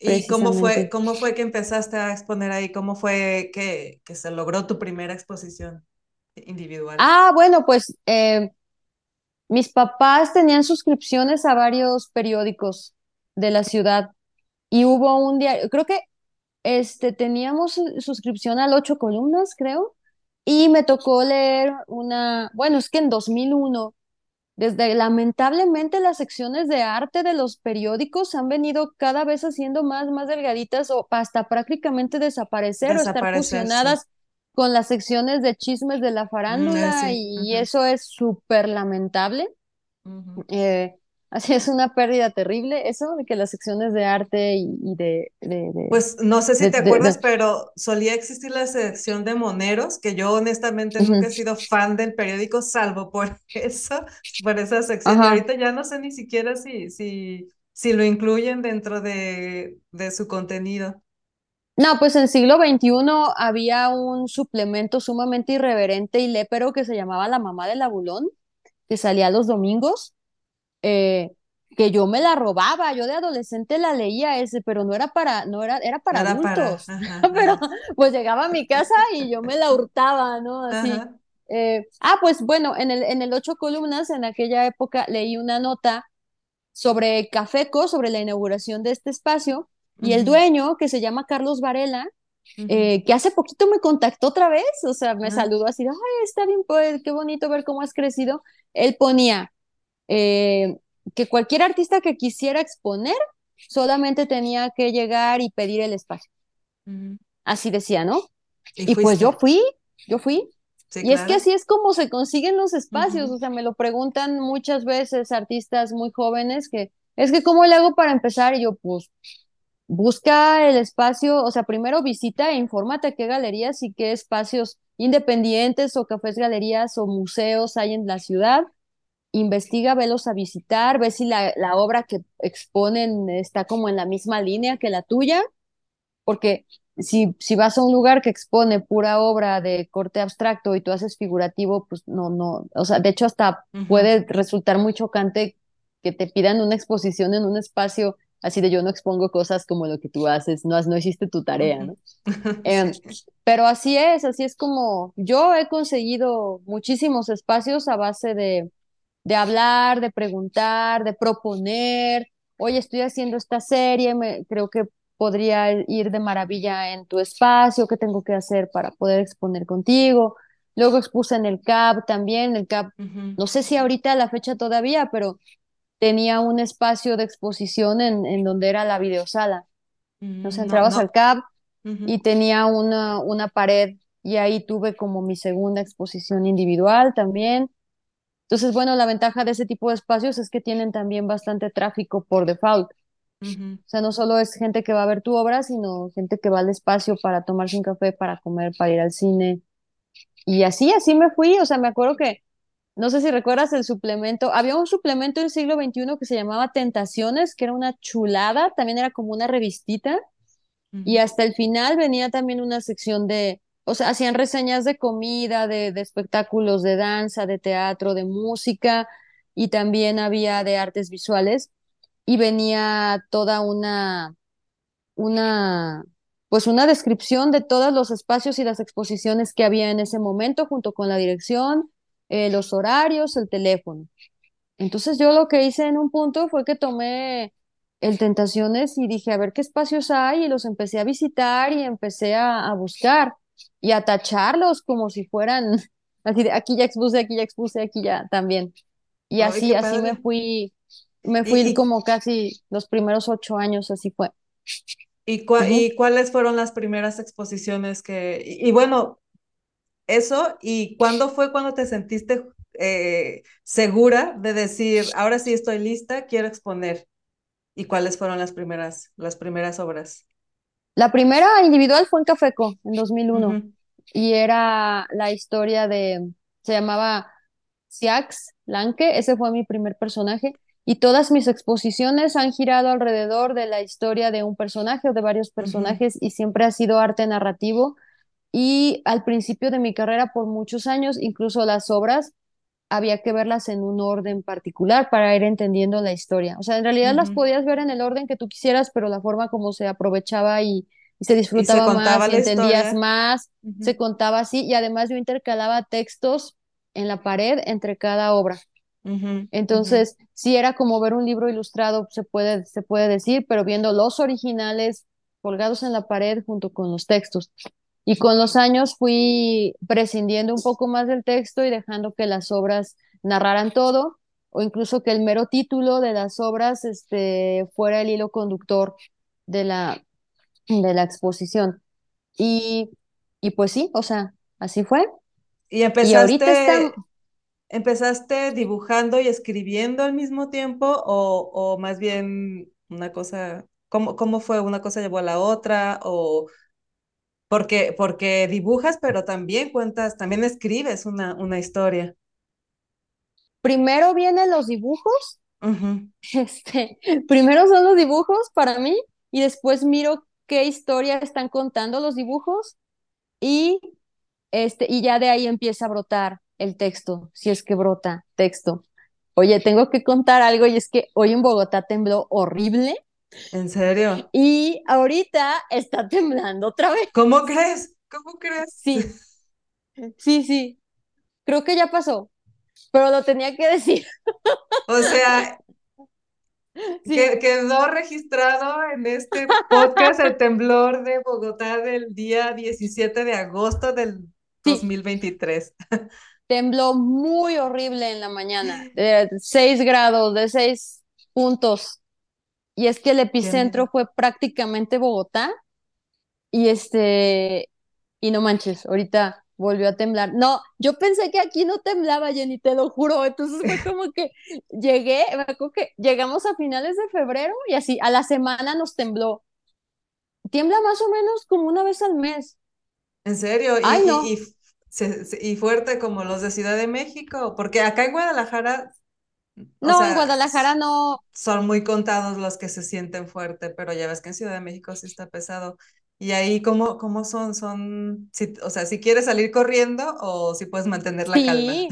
¿Y cómo fue, cómo fue que empezaste a exponer ahí? ¿Cómo fue que, que se logró tu primera exposición individual? Ah, bueno, pues eh, mis papás tenían suscripciones a varios periódicos de la ciudad y hubo un diario, creo que este, teníamos su- suscripción al ocho columnas, creo, y me tocó leer una, bueno, es que en 2001, desde lamentablemente las secciones de arte de los periódicos han venido cada vez haciendo más, más delgaditas o hasta prácticamente desaparecer o estar sí. fusionadas con las secciones de chismes de la Mm, farándula sí. y eso es súper lamentable. Eh, así es una pérdida terrible eso de que las secciones de arte y, y de, de, de, Pues no sé si de- te acuerdas, pero solía existir la sección de moneros, que yo honestamente nunca he sido fan del periódico, salvo por eso, por esa sección. Y Ajá. ahorita ya no sé ni siquiera si, si, si lo incluyen dentro de, de su contenido. No, pues en siglo XXI había un suplemento sumamente irreverente y lépero que se llamaba La Mamá del Abulón, que salía los domingos, eh, que yo me la robaba, yo de adolescente la leía ese, pero no era para, no era, era para adultos, ajá, pero pues llegaba a mi casa y yo me la hurtaba, ¿no? Así. Eh, ah, pues bueno, en el, en el ocho columnas, en aquella época leí una nota sobre Cafeco, sobre la inauguración de este espacio, y el dueño, que se llama Carlos Varela, eh, que hace poquito me contactó otra vez, o sea, me saludó así, ay, está bien, pues, qué bonito ver cómo has crecido. Él ponía eh, que cualquier artista que quisiera exponer solamente tenía que llegar y pedir el espacio. Así decía, ¿no? Y Y pues yo fui, yo fui. Sí, Y es que así es como se consiguen los espacios, o sea, me lo preguntan muchas veces artistas muy jóvenes que es que ¿cómo le hago para empezar? Y yo, pues busca el espacio, o sea, primero visita e infórmate qué galerías y qué espacios independientes o cafés, galerías o museos hay en la ciudad. Investiga, velos a visitar, ve si la, la obra que exponen está como en la misma línea que la tuya porque si, si vas a un lugar que expone pura obra de corte abstracto y tú haces figurativo, pues no, no, o sea, de hecho hasta puede resultar muy chocante que te pidan una exposición en un espacio así de yo no expongo cosas como lo que tú haces, no, no hiciste tu tarea. ¿no? Em, pero así es, así es como yo he conseguido muchísimos espacios a base de, de hablar, de preguntar, de proponer. Oye, estoy haciendo esta serie, me, creo que podría ir de maravilla en tu espacio, ¿qué tengo que hacer para poder exponer contigo? Luego expuse en el CAP también, el CAP, no sé si ahorita a la fecha todavía, pero tenía un espacio de exposición en, en donde era la videosala. Nos mm, No, entrabas al no. CAP y tenía una, una pared y ahí tuve como mi segunda exposición individual también. Entonces, bueno, la ventaja de ese tipo de espacios es que tienen también bastante tráfico por default. ujú, O sea, no solo es gente que va a ver tu obra, sino gente que va al espacio para tomarse un café, para comer, para ir al cine. Y así, así me fui. O sea, me acuerdo que, no sé si recuerdas el suplemento, había un suplemento del siglo XXI que se llamaba Tentaciones, que era una chulada, también era como una revistita y hasta el final venía también una sección de, o sea, hacían reseñas de comida, de, de espectáculos de danza, de teatro, de música, y también había de artes visuales, y venía toda una, una, pues una descripción de todos los espacios y las exposiciones que había en ese momento, junto con la dirección, eh, los horarios, el teléfono. Entonces yo lo que hice en un punto fue que tomé el Tentaciones y dije, a ver qué espacios hay y los empecé a visitar y empecé a, a buscar y a tacharlos como si fueran, así de aquí ya expuse, aquí ya expuse, aquí ya también. Y Ay, así, así me fui, me ¿Y, fui y, como casi los primeros ocho años, así fue. y, cua- y cuáles fueron las primeras exposiciones que... Y, y bueno, eso, ¿y cuándo fue cuando te sentiste eh, segura de decir, ahora sí estoy lista, quiero exponer? ¿Y cuáles fueron las primeras, las primeras obras? La primera individual fue en Cafeco, en 2001, Ujú, y era la historia de, se llamaba Siax Lanke, ese fue mi primer personaje, y todas mis exposiciones han girado alrededor de la historia de un personaje o de varios personajes, y siempre ha sido arte narrativo, y al principio de mi carrera, por muchos años, incluso las obras había que verlas en un orden particular para ir entendiendo la historia. O sea, en realidad las podías ver en el orden que tú quisieras, pero la forma como se aprovechaba y, y se Y se disfrutaba contaba más y entendías historia. más, se contaba así y además yo intercalaba textos en la pared entre cada obra. Entonces, sí era como ver un libro ilustrado, se puede, se puede decir, pero viendo los originales colgados en la pared junto con los textos. Y con los años fui prescindiendo un poco más del texto y dejando que las obras narraran todo, o incluso que el mero título de las obras este, fuera el hilo conductor de la, de la exposición. Y, y pues sí, o sea, así fue. Y Y ahorita está, empezaste, empezaste dibujando y escribiendo al mismo tiempo o, o más bien una cosa, ¿cómo, cómo fue? ¿Una cosa llevó a la otra? O porque, porque dibujas, pero también cuentas, también escribes una, una historia. primero vienen los dibujos Este, primero son los dibujos para mí y después miro qué historia están contando los dibujos y este y ya de ahí empieza a brotar el texto, si es que brota texto. Oye, tengo que contar algo y es que hoy en Bogotá tembló horrible ¿En serio? y ahorita está temblando otra vez. ¿Cómo crees? ¿Cómo crees? Sí, sí, sí. Creo que ya pasó, pero lo tenía que decir. O sea, Sí, Que, quedó registrado en este podcast el temblor de Bogotá del día 17 de agosto del dos sí, mil veintitrés tembló muy horrible en la mañana, de 6 grados, de 6 puntos. Y es que el epicentro fue prácticamente Bogotá y este, y no manches, ahorita volvió a temblar. No, yo pensé que aquí no temblaba, Jenny, te lo juro. Entonces fue como que llegué, me acuerdo que llegamos a finales de febrero y así, a la semana nos tembló. Tiembla más o menos como una vez al mes. ¿En serio? ¿Y, Ay, y, no. y fuerte como los de Ciudad de México? Porque acá en Guadalajara, o No, en Guadalajara no. son muy contados los que se sienten fuerte, pero ya ves que en Ciudad de México sí está pesado. ¿Y ahí cómo, cómo son? Son, si, o sea, si quieres salir corriendo o si puedes mantener la calma. Sí.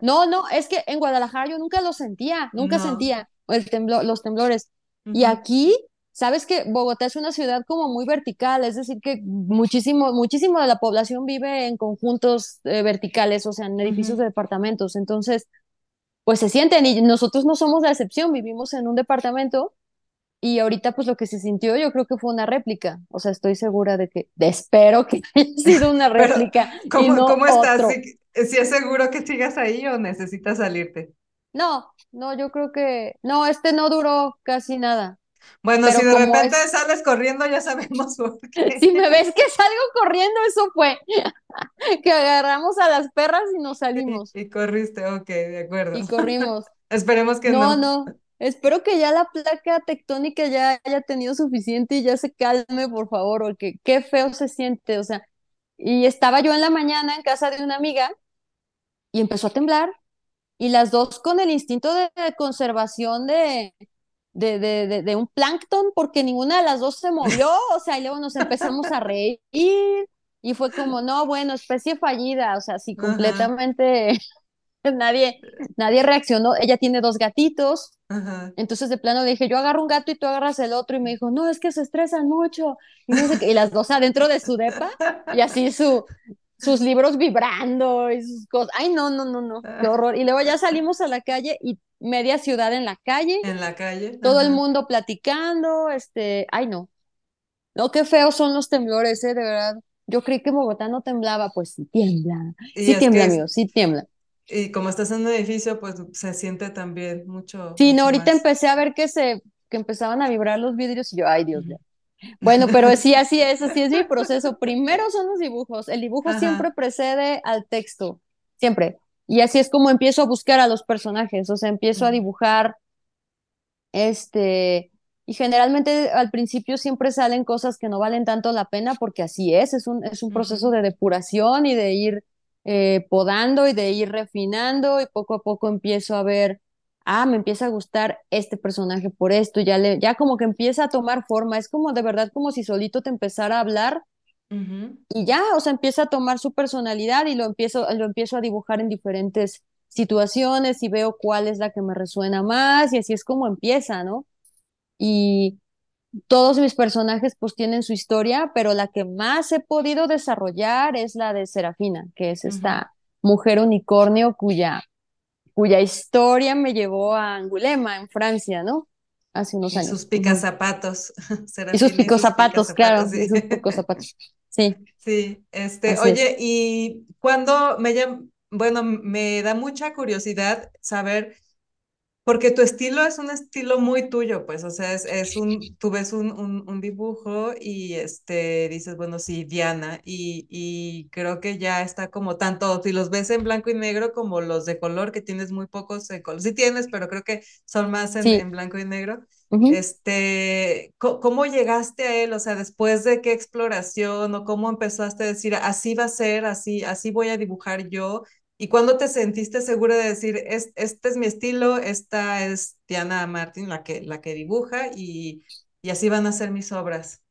No, no, es que en Guadalajara yo nunca lo sentía, nunca No. sentía el temblo- los temblores. Y aquí, sabes que Bogotá es una ciudad como muy vertical, es decir, que muchísimo, muchísimo de la población vive en conjuntos eh, verticales, o sea, en edificios de departamentos. Entonces, pues se sienten y nosotros no somos la excepción, vivimos en un departamento y ahorita pues lo que se sintió yo creo que fue una réplica. O sea, estoy segura de que, de- espero que haya sido una Pero, réplica y ¿cómo, no cómo estás? otro. ¿Sí, sí es seguro que sigas ahí o necesitas salirte? No, no, yo creo que, no, este no duró casi nada, Bueno, si de repente es, sales corriendo, ya sabemos por qué. si me ves que salgo corriendo, eso fue, que agarramos a las perras y nos Y, salimos y corriste, ok, de acuerdo. y corrimos. Esperemos que No, no. no, espero que ya la placa tectónica ya haya tenido suficiente y ya se calme, por favor, porque qué feo se siente, o sea, y estaba yo en la mañana en casa de una amiga y empezó a temblar y las dos con el instinto de conservación de de, de, de, de un plancton porque ninguna de las dos se movió, o sea, y luego nos empezamos a reír y fue como, no, bueno, especie fallida, o sea, sí, Ajá, completamente nadie, nadie reaccionó. Ella tiene dos gatitos, ajá. entonces de plano le dije, yo agarro un gato y tú agarras el otro, y me dijo, no, es que se estresan mucho, y no sé qué, y las dos adentro de su depa, y así su, sus libros vibrando y sus cosas. Ay, no, no, no, no, qué horror. Y luego ya salimos a la calle y media ciudad en la calle En la calle, todo el mundo platicando, este, ay no, no, qué feos son los temblores, eh, de verdad. Yo creí que Bogotá no temblaba, pues sí tiembla, Y sí tiembla, es- amigo, sí tiembla. y como estás en un edificio, pues se siente también mucho, Sí, no, ahorita más. empecé a ver que se, que empezaban a vibrar los vidrios y yo, ay Dios mío. Bueno, pero sí, así es, así es mi proceso. Primero son los dibujos, el dibujo siempre precede al texto, siempre. Y así es como empiezo a buscar a los personajes, o sea, empiezo a dibujar Este, y generalmente al principio siempre salen cosas que no valen tanto la pena porque así es, es un, es un proceso de depuración y de ir eh, podando y de ir refinando y poco a poco empiezo a ver, ah, me empieza a gustar este personaje por esto, ya, le, ya como que empieza a tomar forma, es como de verdad como si solito te empezara a hablar y ya, o sea, empieza a tomar su personalidad y lo empiezo, lo empiezo a dibujar en diferentes situaciones y veo cuál es la que me resuena más y así es como empieza, ¿no? Y todos mis personajes pues tienen su historia, pero la que más he podido desarrollar es la de Serafina, que es esta mujer unicornio cuya, cuya historia me llevó a Angulema, en Francia, ¿no? Hace unos Y sus años. Ujú. picazapatos, Y sus Serafina y picos sus zapatos, picazapatos, claro, sí. y sus. Sí, Sí, este, así es. oye, y cuando me llama, bueno, me da mucha curiosidad saber Porque tu estilo es un estilo muy tuyo, pues, o sea, es, es un, tú ves un, un, un dibujo y este, dices, bueno, sí, Diana, y, y creo que ya está como tanto, si los ves en blanco y negro como los de color, que tienes muy pocos de color, sí tienes, pero creo que son más en, Sí. en blanco y negro. ujú. Este, co- ¿cómo llegaste a él? O sea, después de qué exploración o cómo empezaste a decir, así va a ser, así, así voy a dibujar yo ¿Y cuándo te sentiste segura de decir, es, este es mi estilo, esta es Diana Martin, la que, la que dibuja, y, y así van a ser mis obras?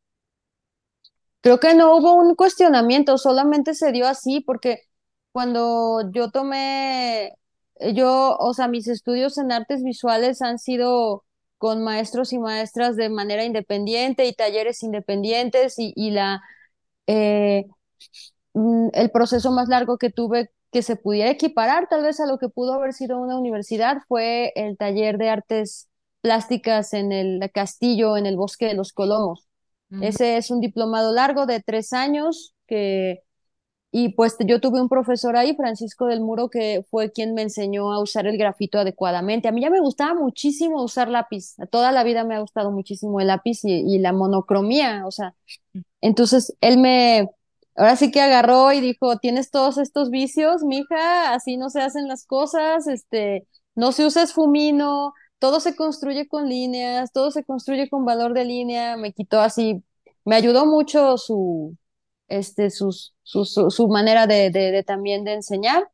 Creo que no hubo un cuestionamiento, solamente se dio así porque cuando yo tomé, eh, yo, o sea, mis estudios en artes visuales han sido con maestros y maestras de manera independiente y talleres independientes y, y la, eh, mm, el proceso más largo que tuve que se pudiera equiparar tal vez a lo que pudo haber sido una universidad fue el taller de artes plásticas en el castillo, en el bosque de los Colomos. Ese es un diplomado largo de tres años que y pues yo tuve un profesor ahí, Francisco del Muro, que fue quien me enseñó a usar el grafito adecuadamente. A mí ya me gustaba muchísimo usar lápiz. Toda la vida me ha gustado muchísimo el lápiz y, y la monocromía. O sea, entonces él me, ahora sí que agarró y dijo, tienes todos estos vicios, mija, así no se hacen las cosas, este, no se usa esfumino, todo se construye con líneas, todo se construye con valor de línea. Me quitó así, me ayudó mucho su este, sus, su, su, manera de, de, de, también de enseñar.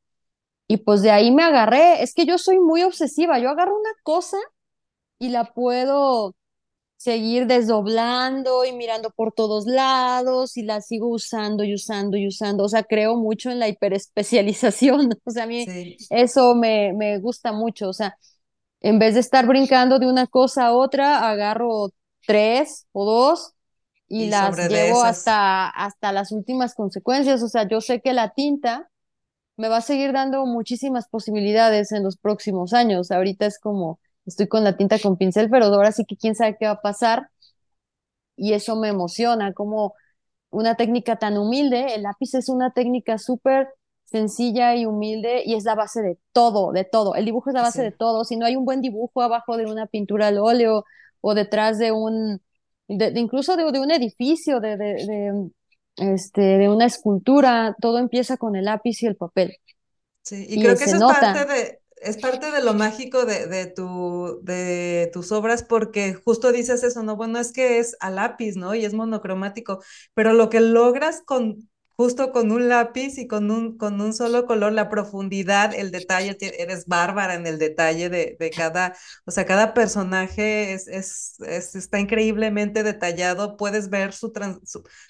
Y pues de ahí me agarré. Es que yo soy muy obsesiva. Yo agarro una cosa y la puedo seguir desdoblando y mirando por todos lados y la sigo usando y usando y usando. O sea, creo mucho en la hiperespecialización. O sea, a mí Sí, eso me, me gusta mucho. O sea, en vez de estar brincando de una cosa a otra, agarro tres o dos y y las llevo hasta, hasta las últimas consecuencias. O sea, yo sé que la tinta me va a seguir dando muchísimas posibilidades en los próximos años. Ahorita es como, estoy con la tinta con pincel, pero ahora sí que quién sabe qué va a pasar y eso me emociona, como una técnica tan humilde. El lápiz es una técnica súper sencilla y humilde y es la base de todo, de todo. El dibujo es la base de todo. Si no hay un buen dibujo abajo de una pintura al óleo o detrás de un, de, de incluso de, de, un edificio, de, de, este, de una escultura, todo empieza con el lápiz y el papel. Sí, y Y creo que eso es parte de, es parte de lo mágico de, de tu, de tus obras, porque justo dices eso, ¿no? Bueno, es que es a lápiz, ¿no? Y es monocromático, pero lo que logras con, justo con un lápiz y con un, con un solo color, la profundidad, el detalle, eres bárbara en el detalle de, de cada, o sea, cada personaje es, es, es- está increíblemente detallado, puedes ver su, trans-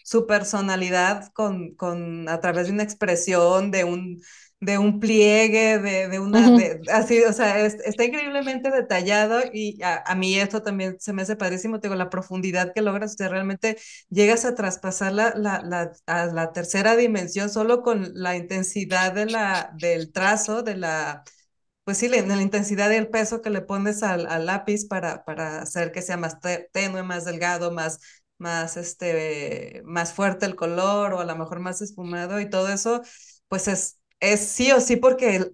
su personalidad con, con, a través de una expresión, de un de un pliegue, de, de una, de, así, o sea, es, está increíblemente detallado y a, a, mí esto también se me hace padrísimo, te digo, la profundidad que logras, o sea, realmente llegas a traspasar la, la, la, a la tercera dimensión solo con la intensidad de la, del trazo, de la, pues sí, la, la intensidad y el peso que le pones al, al lápiz para, para hacer que sea más te, tenue, más delgado, más más este más fuerte el color o a lo mejor más esfumado y todo eso pues es es sí o sí porque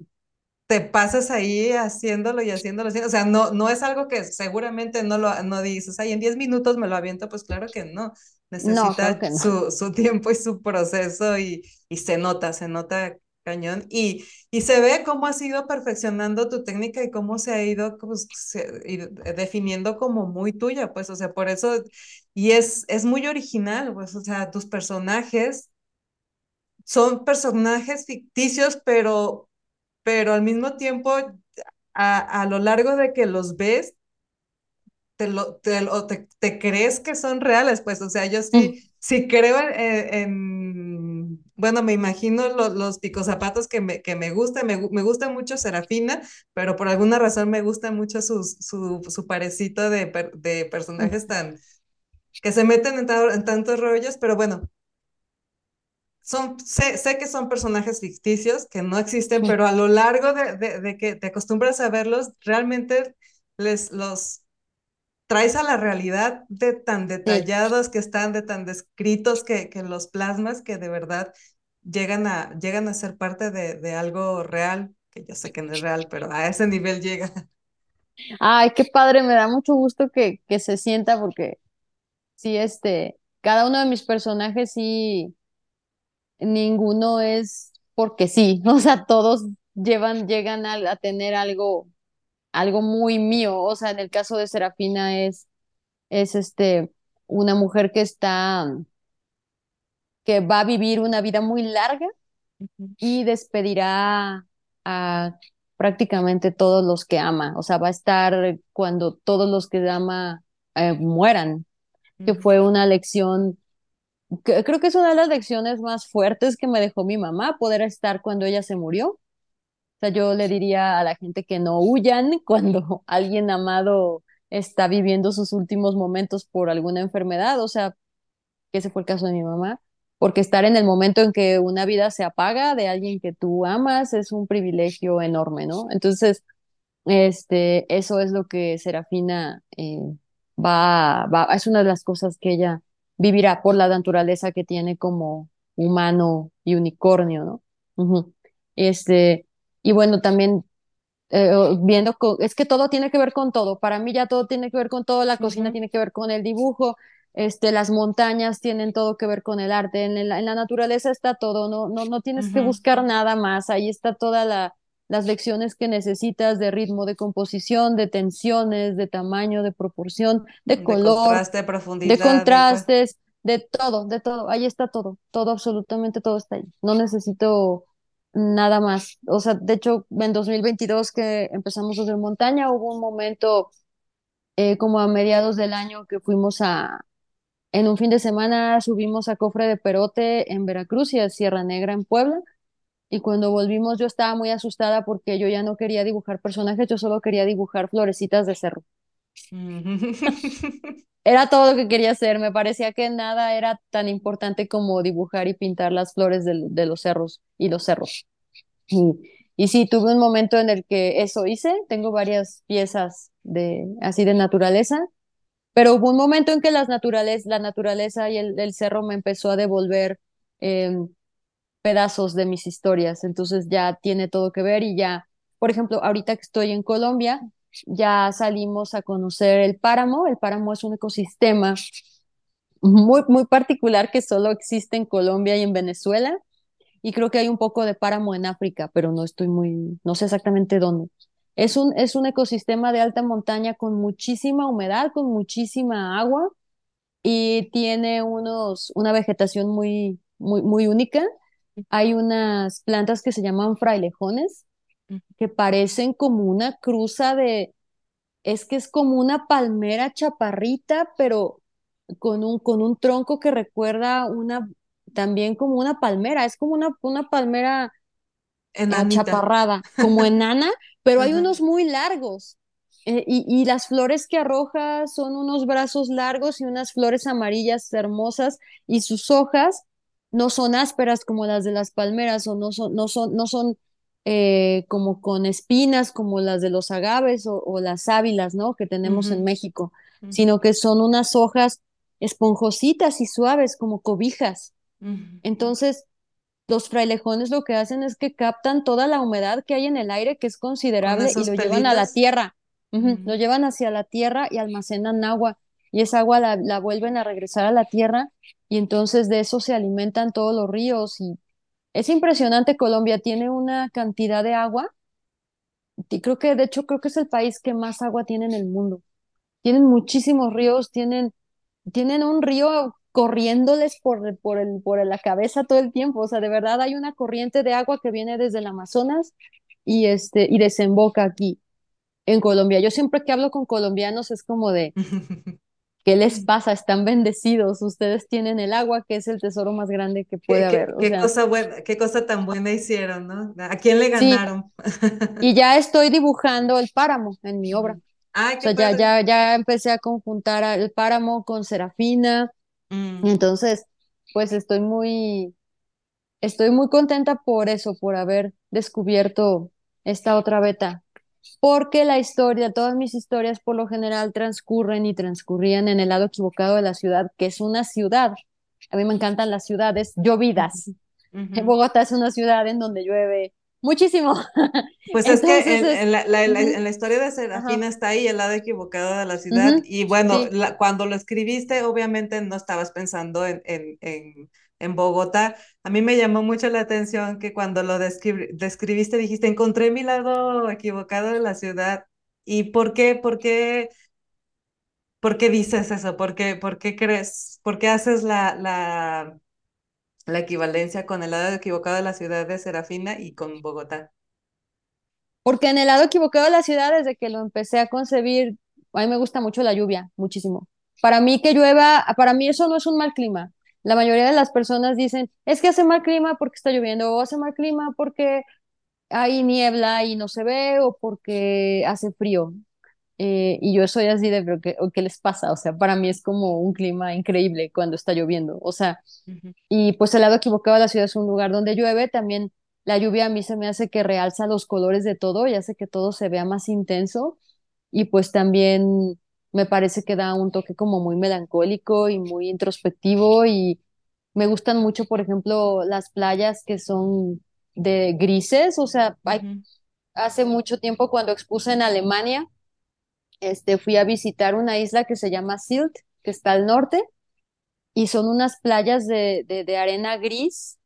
te pasas ahí haciéndolo y haciéndolo. O sea, no, no es algo que seguramente no lo no dices, ay, en 10 minutos me lo aviento, pues claro que no. Necesita que no. su, su tiempo y su proceso y, y se nota, se nota cañón. Y, y se ve cómo has ido perfeccionando tu técnica y cómo se ha ido pues, se, y definiendo como muy tuya, pues, o sea, por eso, y es, es muy original, pues, o sea, tus personajes son personajes ficticios, pero pero al mismo tiempo, a, a lo largo de que los ves, te, lo, te, lo, te, te, crees que son reales, pues, o sea, yo Mm. sí, sí creo en, en bueno, me imagino lo, los picozapatos que me, que me gustan, me, me gusta mucho Serafina, pero por alguna razón me gusta mucho su, su, su parecito de, de personajes tan, que se meten en, en tantos rollos, pero bueno, son, sé, sé, que son personajes ficticios que no existen, pero a lo largo de, de, de, que te acostumbras a verlos, realmente les los traes a la realidad de tan Sí. detallados que están, de tan descritos que, que los plasmas, que de verdad llegan a, llegan a ser parte de, de algo real, que yo sé que no es real, pero a ese nivel llega. Ay, qué padre, me da mucho gusto que, que se sienta porque sí, este, cada uno de mis personajes sí ninguno es porque sí, o sea, todos llevan, llegan a, a tener algo, algo muy mío, o sea, en el caso de Serafina es, es este, una mujer que está, que va a vivir una vida muy larga y despedirá a prácticamente todos los que ama, o sea, va a estar cuando todos los que ama eh, mueran, que fue una lección creo que es una de las lecciones más fuertes que me dejó mi mamá, poder estar cuando ella se murió. O sea, yo le diría a la gente que no huyan cuando alguien amado está viviendo sus últimos momentos por alguna enfermedad, o sea, que ese fue el caso de mi mamá, porque estar en el momento en que una vida se apaga de alguien que tú amas es un privilegio enorme, ¿no? Entonces, Este, eso es lo que Serafina eh, va, va, es una de las cosas que ella vivirá por la naturaleza que tiene como humano y unicornio, ¿no? Ujú. Este, y bueno, también eh, viendo, es que todo tiene que ver con todo. Para mí ya todo tiene que ver con todo. La cocina tiene que ver con el dibujo. Este, las montañas tienen todo que ver con el arte. En el- en la naturaleza está todo. No, no, no tienes que buscar nada más. Ahí está toda la, las lecciones que necesitas de ritmo, de composición, de tensiones, de tamaño, de proporción, de De color, contraste, profundidad, de... contrastes, de todo, de todo. Ahí está todo. Todo, absolutamente todo está ahí. No necesito Nada más. O sea, de hecho, en 2022 que empezamos a hacer montaña, hubo un momento eh, como a mediados del año que fuimos a, en un fin de semana subimos a Cofre de Perote en Veracruz y a Sierra Negra en Puebla. Y cuando volvimos yo estaba muy asustada porque yo ya no quería dibujar personajes, yo solo quería dibujar florecitas de cerro. Ujú. Era todo lo que quería hacer. Me parecía que nada era tan importante como dibujar y pintar las flores del- de los cerros y los cerros. Y, y sí, tuve un momento en el que eso hice, tengo varias piezas de, así de naturaleza, pero hubo un momento en que las naturales, la naturaleza y el, el cerro me empezó a devolver em, pedazos de mis historias, entonces ya tiene todo que ver y ya, por ejemplo, ahorita que estoy en Colombia, ya salimos a conocer el páramo, el páramo es un ecosistema muy, muy particular que solo existe en Colombia y en Venezuela y creo que hay un poco de páramo en África, pero no estoy muy, no sé exactamente dónde. Es un, es un ecosistema de alta montaña con muchísima humedad, con muchísima agua y tiene unos, una vegetación muy, muy, muy única. Hay unas plantas que se llaman frailejones, que parecen como una cruza de, es que es como una palmera chaparrita, pero con un, con un tronco que recuerda una, también como una palmera, es como una, una palmera Enanita. achaparrada, como enana, pero hay unos muy largos. eh, y, y las flores que arroja son unos brazos largos y unas flores amarillas hermosas, y sus hojas no son ásperas como las de las palmeras, o no son, no son, no son eh, como con espinas como las de los agaves o, o las sábilas, ¿no? que tenemos en México, sino que son unas hojas esponjositas y suaves como cobijas. Entonces, los frailejones lo que hacen es que captan toda la humedad que hay en el aire, que es Con considerable, y lo llevan a la tierra. Lo llevan hacia la tierra y almacenan agua. Y esa agua la, la vuelven a regresar a la tierra y entonces de eso se alimentan todos los ríos. Y es impresionante, Colombia tiene una cantidad de agua. y creo que, de hecho, creo que es el país que más agua tiene en el mundo. Tienen muchísimos ríos, tienen tienen un río corriéndoles por, por, el, por la cabeza todo el tiempo. O sea, de verdad hay una corriente de agua que viene desde el Amazonas y, este, y desemboca aquí en Colombia. Yo siempre que hablo con colombianos es como de, ¿qué les pasa? Están bendecidos. Ustedes tienen el agua, que es el tesoro más grande que puede Qué, haber. qué- O qué sea, cosa buena, qué cosa tan buena hicieron, ¿no? ¿A quién le sí. ganaron? Y ya estoy dibujando el páramo en mi obra. Ujú. Ay, O sea, ya, ya, ya empecé a conjuntar el páramo con Serafina. Mm. Entonces, pues estoy muy, Estoy muy contenta por eso, por haber descubierto esta otra beta, porque la historia, todas mis historias por lo general transcurren y transcurrían en el lado equivocado de la ciudad, que es una ciudad. A mí me encantan las ciudades llovidas. Bogotá es una ciudad en donde llueve muchísimo. Pues es que en, es, en la, la- la- ujú, en la historia de ajá, Serafina está ahí el lado equivocado de la ciudad y bueno, sí, cuando lo escribiste obviamente no estabas pensando en, en, en, Bogotá. A mí me llamó mucho la atención que cuando lo describi- describiste dijiste, encontré mi lado equivocado de la ciudad. ¿Y por qué? ¿Por qué? ¿Por qué dices eso? ¿Por qué, por qué crees? ¿Por qué haces la, la, la equivalencia con el lado equivocado de la ciudad de Serafina y con Bogotá? porque en el lado equivocado de la ciudad, desde que lo empecé a concebir, a mí me gusta mucho la lluvia, muchísimo. Para mí que llueva, para mí eso no es un mal clima. La mayoría de las personas dicen, es que hace mal clima porque está lloviendo, o hace mal clima porque hay niebla y no se ve, o porque hace frío. Eh, y yo soy así de, pero ¿qué, o qué les pasa? O sea, para mí es como un clima increíble cuando está lloviendo. O sea, Ujú, y pues el lado equivocado de la ciudad es un lugar donde llueve, también La lluvia a mí se me hace que realza los colores de todo y hace que todo se vea más intenso y pues también me parece que da un toque como muy melancólico y muy introspectivo y me gustan mucho, por ejemplo, las playas que son de grises, o sea, hay- hace mucho tiempo cuando expuse en Alemania, este, fui a visitar una isla que se llama Sylt, que está al norte, y son unas playas de, de, de arena gris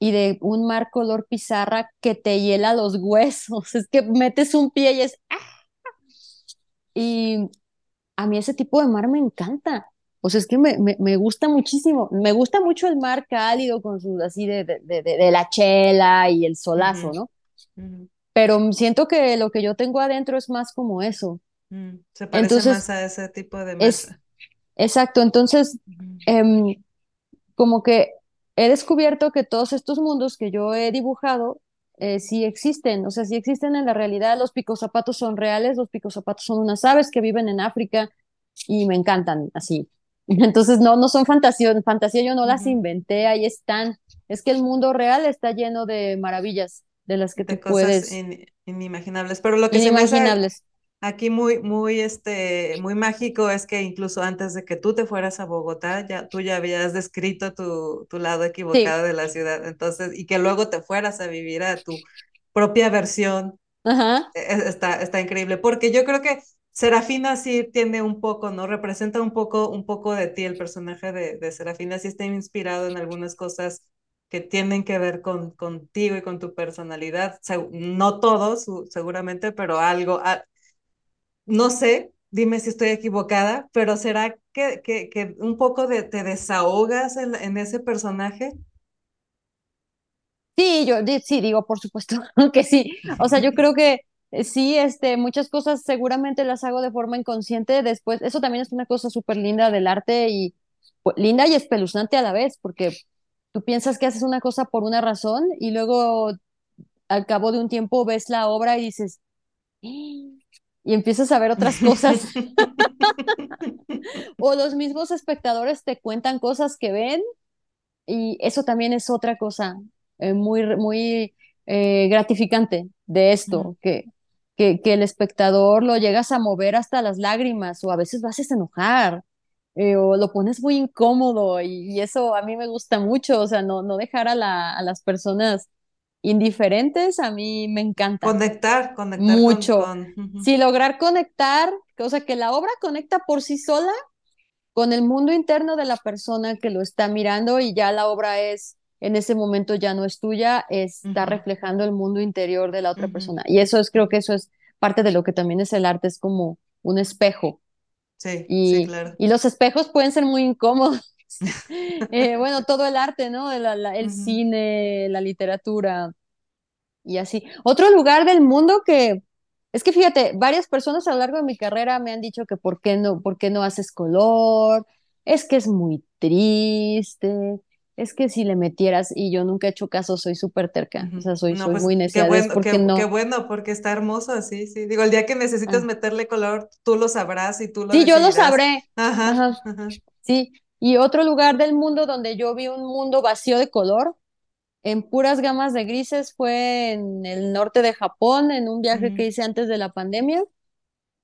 y de un mar color pizarra que te hiela los huesos. Es que metes un pie y es... ¡ah! Y a mí ese tipo de mar me encanta. O sea, es que me, me, me gusta muchísimo. Me gusta mucho el mar cálido con su así de, de, de, de- la chela y el solazo, ¿no? Pero siento que lo que yo tengo adentro es más como eso. mm. Se parece más Entonces, a ese tipo de es mar. exacto. Entonces, em, como que he descubierto que todos estos mundos que yo he dibujado eh, sí existen, o sea, sí existen en la realidad. Los picozapatos son reales, los picozapatos son unas aves que viven en África y me encantan así. Entonces, no, no son fantasía, fantasía yo no las inventé, ahí están. Es que el mundo real está lleno de maravillas de las que De cosas puedes, in- inimaginables. Pero lo que se me hace inimaginables. Aquí muy, muy, este, muy mágico es que incluso antes de que tú te fueras a Bogotá, ya, tú ya habías descrito tu, tu lado Sí, equivocado de la ciudad. Entonces, y que luego te fueras a vivir a tu propia versión ajá. e- Está, está increíble, porque yo creo que Serafina sí tiene un poco, ¿no? Representa un poco, un poco de ti, el personaje de, de Serafina sí está inspirado en algunas cosas que tienen que ver con contigo y con tu personalidad. No todos, seguramente, pero algo, a- no sé, dime si estoy equivocada, pero ¿será que, que, un poco te desahogas en, en ese personaje? Sí, yo sí digo, por supuesto que sí. O sea, yo creo que eh, sí, este, muchas cosas seguramente las hago de forma inconsciente. Después, eso también es una cosa súper linda del arte y pues, linda y espeluznante a la vez, porque tú piensas que haces una cosa por una razón y luego al cabo de un tiempo ves la obra y dices, y empiezas a ver otras cosas. O los mismos espectadores te cuentan cosas que ven y eso también es otra cosa eh, muy, muy eh, gratificante de esto, que, que, que el espectador lo llegas a mover hasta las lágrimas o a veces lo haces enojar eh, o lo pones muy incómodo y, y eso a mí me gusta mucho, o sea, no, no dejar a, la, a las personas indiferentes a mí me encanta Conectar, conectar con, mucho. con, lograr conectar, o sea, que la obra conecta por sí sola con el mundo interno de la persona que lo está mirando y ya la obra es, en ese momento ya no es tuya, está reflejando el mundo interior de la otra persona. Y eso es, creo que eso es parte de lo que también es el arte, es como un espejo. Sí, sí, claro. y los espejos pueden ser muy incómodos. Eh, bueno, todo el arte, ¿no? La- el cine, la literatura y así. Otro lugar del mundo que, es que fíjate, varias personas a lo largo de mi carrera me han dicho que por qué no, por qué no haces color, es que es muy triste, es que si le metieras, y yo nunca he hecho caso, soy súper terca, o sea, soy, No, soy pues muy qué necia, es bueno, porque qué, qué no. bueno, porque está hermoso así, sí. Digo, el día que necesites Ah, meterle color, tú lo sabrás y tú lo sí, yo lo sabré, Ajá, ajá, ajá. sí. Y otro lugar del mundo donde yo vi un mundo vacío de color, en puras gamas de grises, fue en el norte de Japón, en un viaje que hice antes de la pandemia.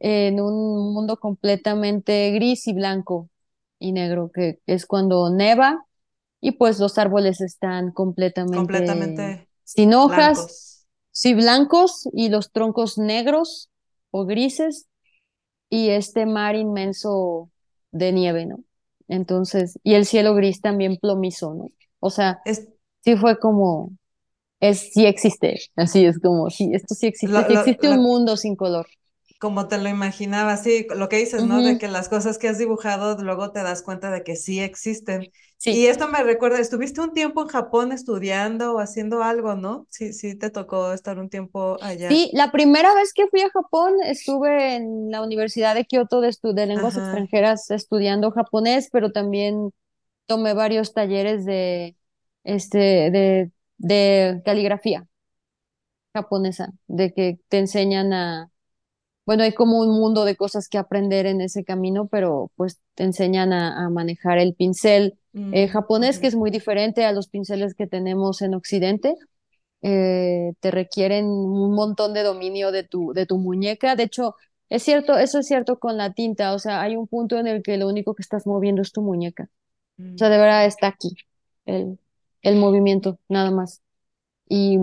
en un mundo completamente gris y blanco y negro, que es cuando neva y pues los árboles están completamente Completamente sin hojas, blancos. sí blancos y los troncos negros o grises y este mar inmenso de nieve, ¿no? Entonces, y el cielo gris también plomizo, ¿no? O sea, Es, sí fue como, es, sí existe, así es como, sí, esto sí existe, sí existe un mundo sin color. Como te lo imaginaba, sí, lo que dices, ¿no? De Ujú, que las cosas que has dibujado luego te das cuenta de que sí existen. Y Sí, esto me recuerda, estuviste un tiempo en Japón estudiando o haciendo algo, ¿no? Sí, sí, te tocó estar un tiempo allá. Sí, la primera vez que fui a Japón estuve en la Universidad de Kioto de, de lenguas Ajá. extranjeras estudiando japonés, pero también tomé varios talleres de, este, de, de caligrafía japonesa, de que te enseñan a, bueno, hay como un mundo de cosas que aprender en ese camino, pero pues te enseñan a, a manejar el pincel eh, Mm, japonés, que es muy diferente a los pinceles que tenemos en Occidente eh, te requieren un montón de dominio de tu, de tu muñeca. De hecho, es cierto, eso es cierto con la tinta, o sea, hay un punto en el que lo único que estás moviendo es tu muñeca. O sea, Mm, de verdad está aquí el, el movimiento, nada más. Y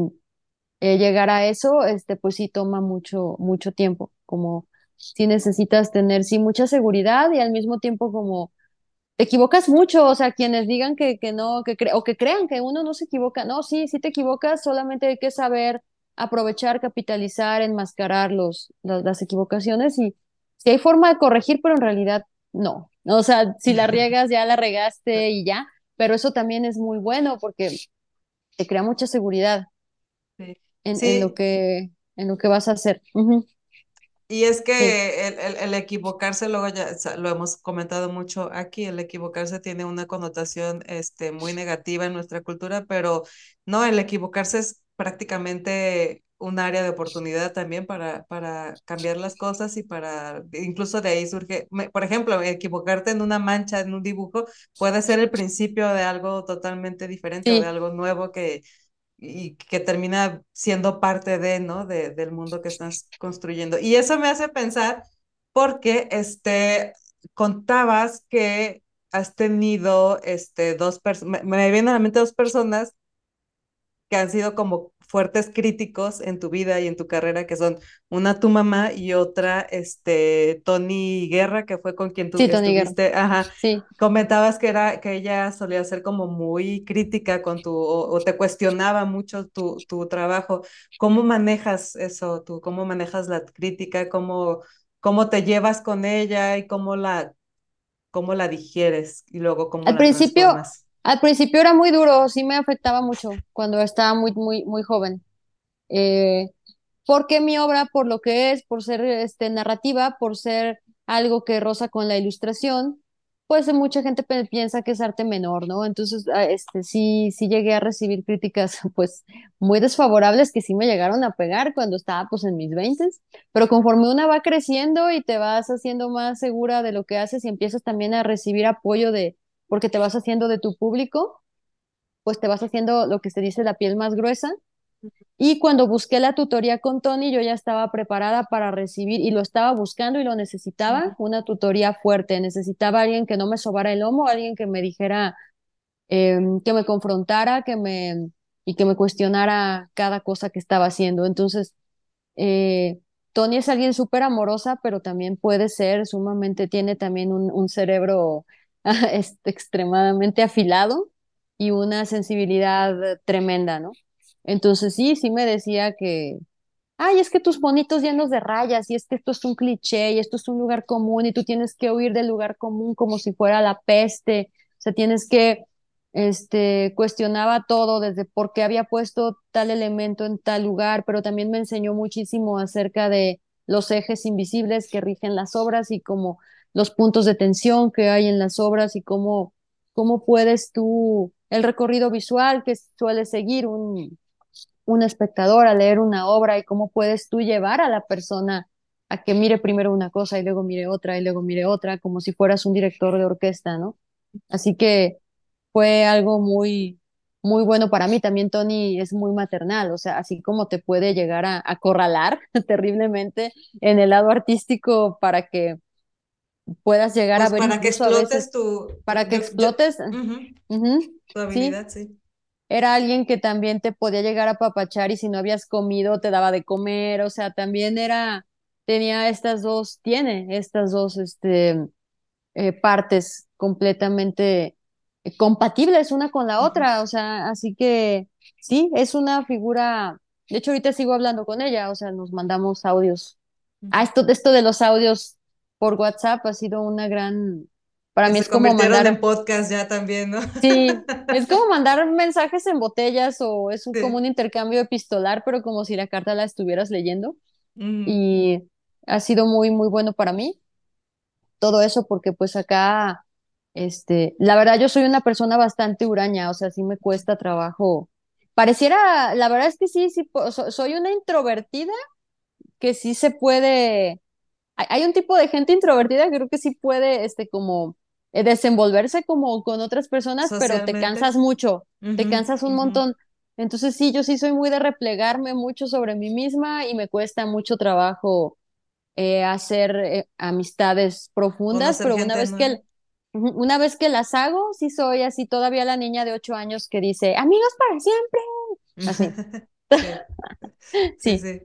eh, llegar a eso, este, pues sí toma mucho, mucho tiempo, como si necesitas tener, sí, mucha seguridad y al mismo tiempo como te equivocas mucho, o sea, quienes digan que, que no, que cre- o que crean que uno no se equivoca, no, sí, sí te equivocas, solamente hay que saber aprovechar, capitalizar, enmascarar los, las, las equivocaciones y si hay forma de corregir, pero en realidad no. O sea, si la riegas, ya la regaste y ya, pero eso también es muy bueno porque te crea mucha seguridad Sí, en, en lo Sí, que, en lo que vas a hacer. Ujú, Y es Sí, que el, el- el equivocarse, luego ya lo hemos comentado mucho aquí, el equivocarse tiene una connotación este, muy negativa en nuestra cultura, pero no, el equivocarse es prácticamente un área de oportunidad también para, para cambiar las cosas y para, incluso de ahí surge, me- por ejemplo, equivocarte en una mancha, en un dibujo, puede ser el principio de algo totalmente diferente o de sí. algo nuevo que y que termina siendo parte de, ¿no? De, del mundo que estás construyendo. Y eso me hace pensar porque, este, contabas que has tenido, este, dos personas, me, me vienen a la mente dos personas que han sido como fuertes críticos en tu vida y en tu carrera, que son una tu mamá y otra, este, Tony Guerra, que fue con quien tú Sí, Tony Guerra. estuviste, ajá, Sí. comentabas que era, que ella solía ser como muy crítica con tu, o, o te cuestionaba mucho tu, tu trabajo. ¿Cómo manejas eso tú? ¿Cómo manejas la crítica? ¿Cómo, cómo te llevas con ella y cómo la, cómo la digieres y luego cómo Al la principio, transformas? Al principio era muy duro, sí me afectaba mucho cuando estaba muy, muy, muy joven. Eh, porque mi obra, por lo que es, por ser este, narrativa, por ser algo que roza con la ilustración, pues mucha gente piensa que es arte menor, ¿no? Entonces, ah, este, sí, sí llegué a recibir críticas, pues, muy desfavorables que sí me llegaron a pegar cuando estaba, pues, en mis veintes, pero conforme una va creciendo y te vas haciendo más segura de lo que haces y empiezas también a recibir apoyo de, porque te vas haciendo de tu público, pues te vas haciendo lo que se dice la piel más gruesa y cuando busqué la tutoría con Tony, yo ya estaba preparada para recibir y lo estaba buscando y lo necesitaba, una tutoría fuerte. Necesitaba alguien que no me sobara el lomo, alguien que me dijera, eh, que me confrontara, que me y que me cuestionara cada cosa que estaba haciendo. Entonces, eh, Tony es alguien súper amorosa, pero también puede ser sumamente, tiene también un, un cerebro este, extremadamente afilado y una sensibilidad tremenda, ¿no? Entonces sí, sí me decía que, ay, es que tus bonitos llenos de rayas y es que esto es un cliché y esto es un lugar común y tú tienes que huir del lugar común como si fuera la peste, o sea, tienes que, este, cuestionaba todo desde por qué había puesto tal elemento en tal lugar, pero también me enseñó muchísimo acerca de los ejes invisibles que rigen las obras y como los puntos de tensión que hay en las obras y cómo, cómo puedes tú, el recorrido visual que suele seguir un un espectador a leer una obra y cómo puedes tú llevar a la persona a que mire primero una cosa y luego mire otra y luego mire otra, como si fueras un director de orquesta, ¿no? Así que fue algo muy, muy bueno para mí. También Tony es muy maternal, o sea, así como te puede llegar a acorralar terriblemente en el lado artístico para que puedas llegar a Pues ver para que explotes veces, tu, para que yo, yo, explotes, tu habilidad, sí. era alguien que también te podía llegar a papachar y si no habías comido te daba de comer, o sea, también era, tenía estas dos, tiene estas dos, este, eh, partes completamente eh, compatibles una con la otra, o sea, así que sí, es una figura, de hecho ahorita sigo hablando con ella, o sea, nos mandamos audios. Ah, esto, esto de los audios por WhatsApp ha sido una gran, para mí se es como convirtieron en mandar podcast ya también, ¿no? Sí, es como mandar mensajes en botellas o es un- como Sí. un intercambio epistolar, pero como si la carta la estuvieras leyendo. Ujú, Y ha sido muy, muy bueno para mí todo eso porque pues acá, este, la verdad yo soy una persona bastante huraña, o sea, sí me cuesta trabajo. Pareciera, la verdad es que sí, sí, soy una introvertida que sí se puede hay, un tipo de gente introvertida que creo que sí puede, este, como eh, desenvolverse como con otras personas, pero te cansas mucho, te cansas un montón. Entonces sí, yo sí soy muy de replegarme mucho sobre mí misma y me cuesta mucho trabajo eh, hacer eh, amistades profundas, Conocer pero una vez que, nueva. una vez que las hago, sí soy así todavía la niña de ocho años que dice, amigos para siempre. Así, Sí, sí, sí.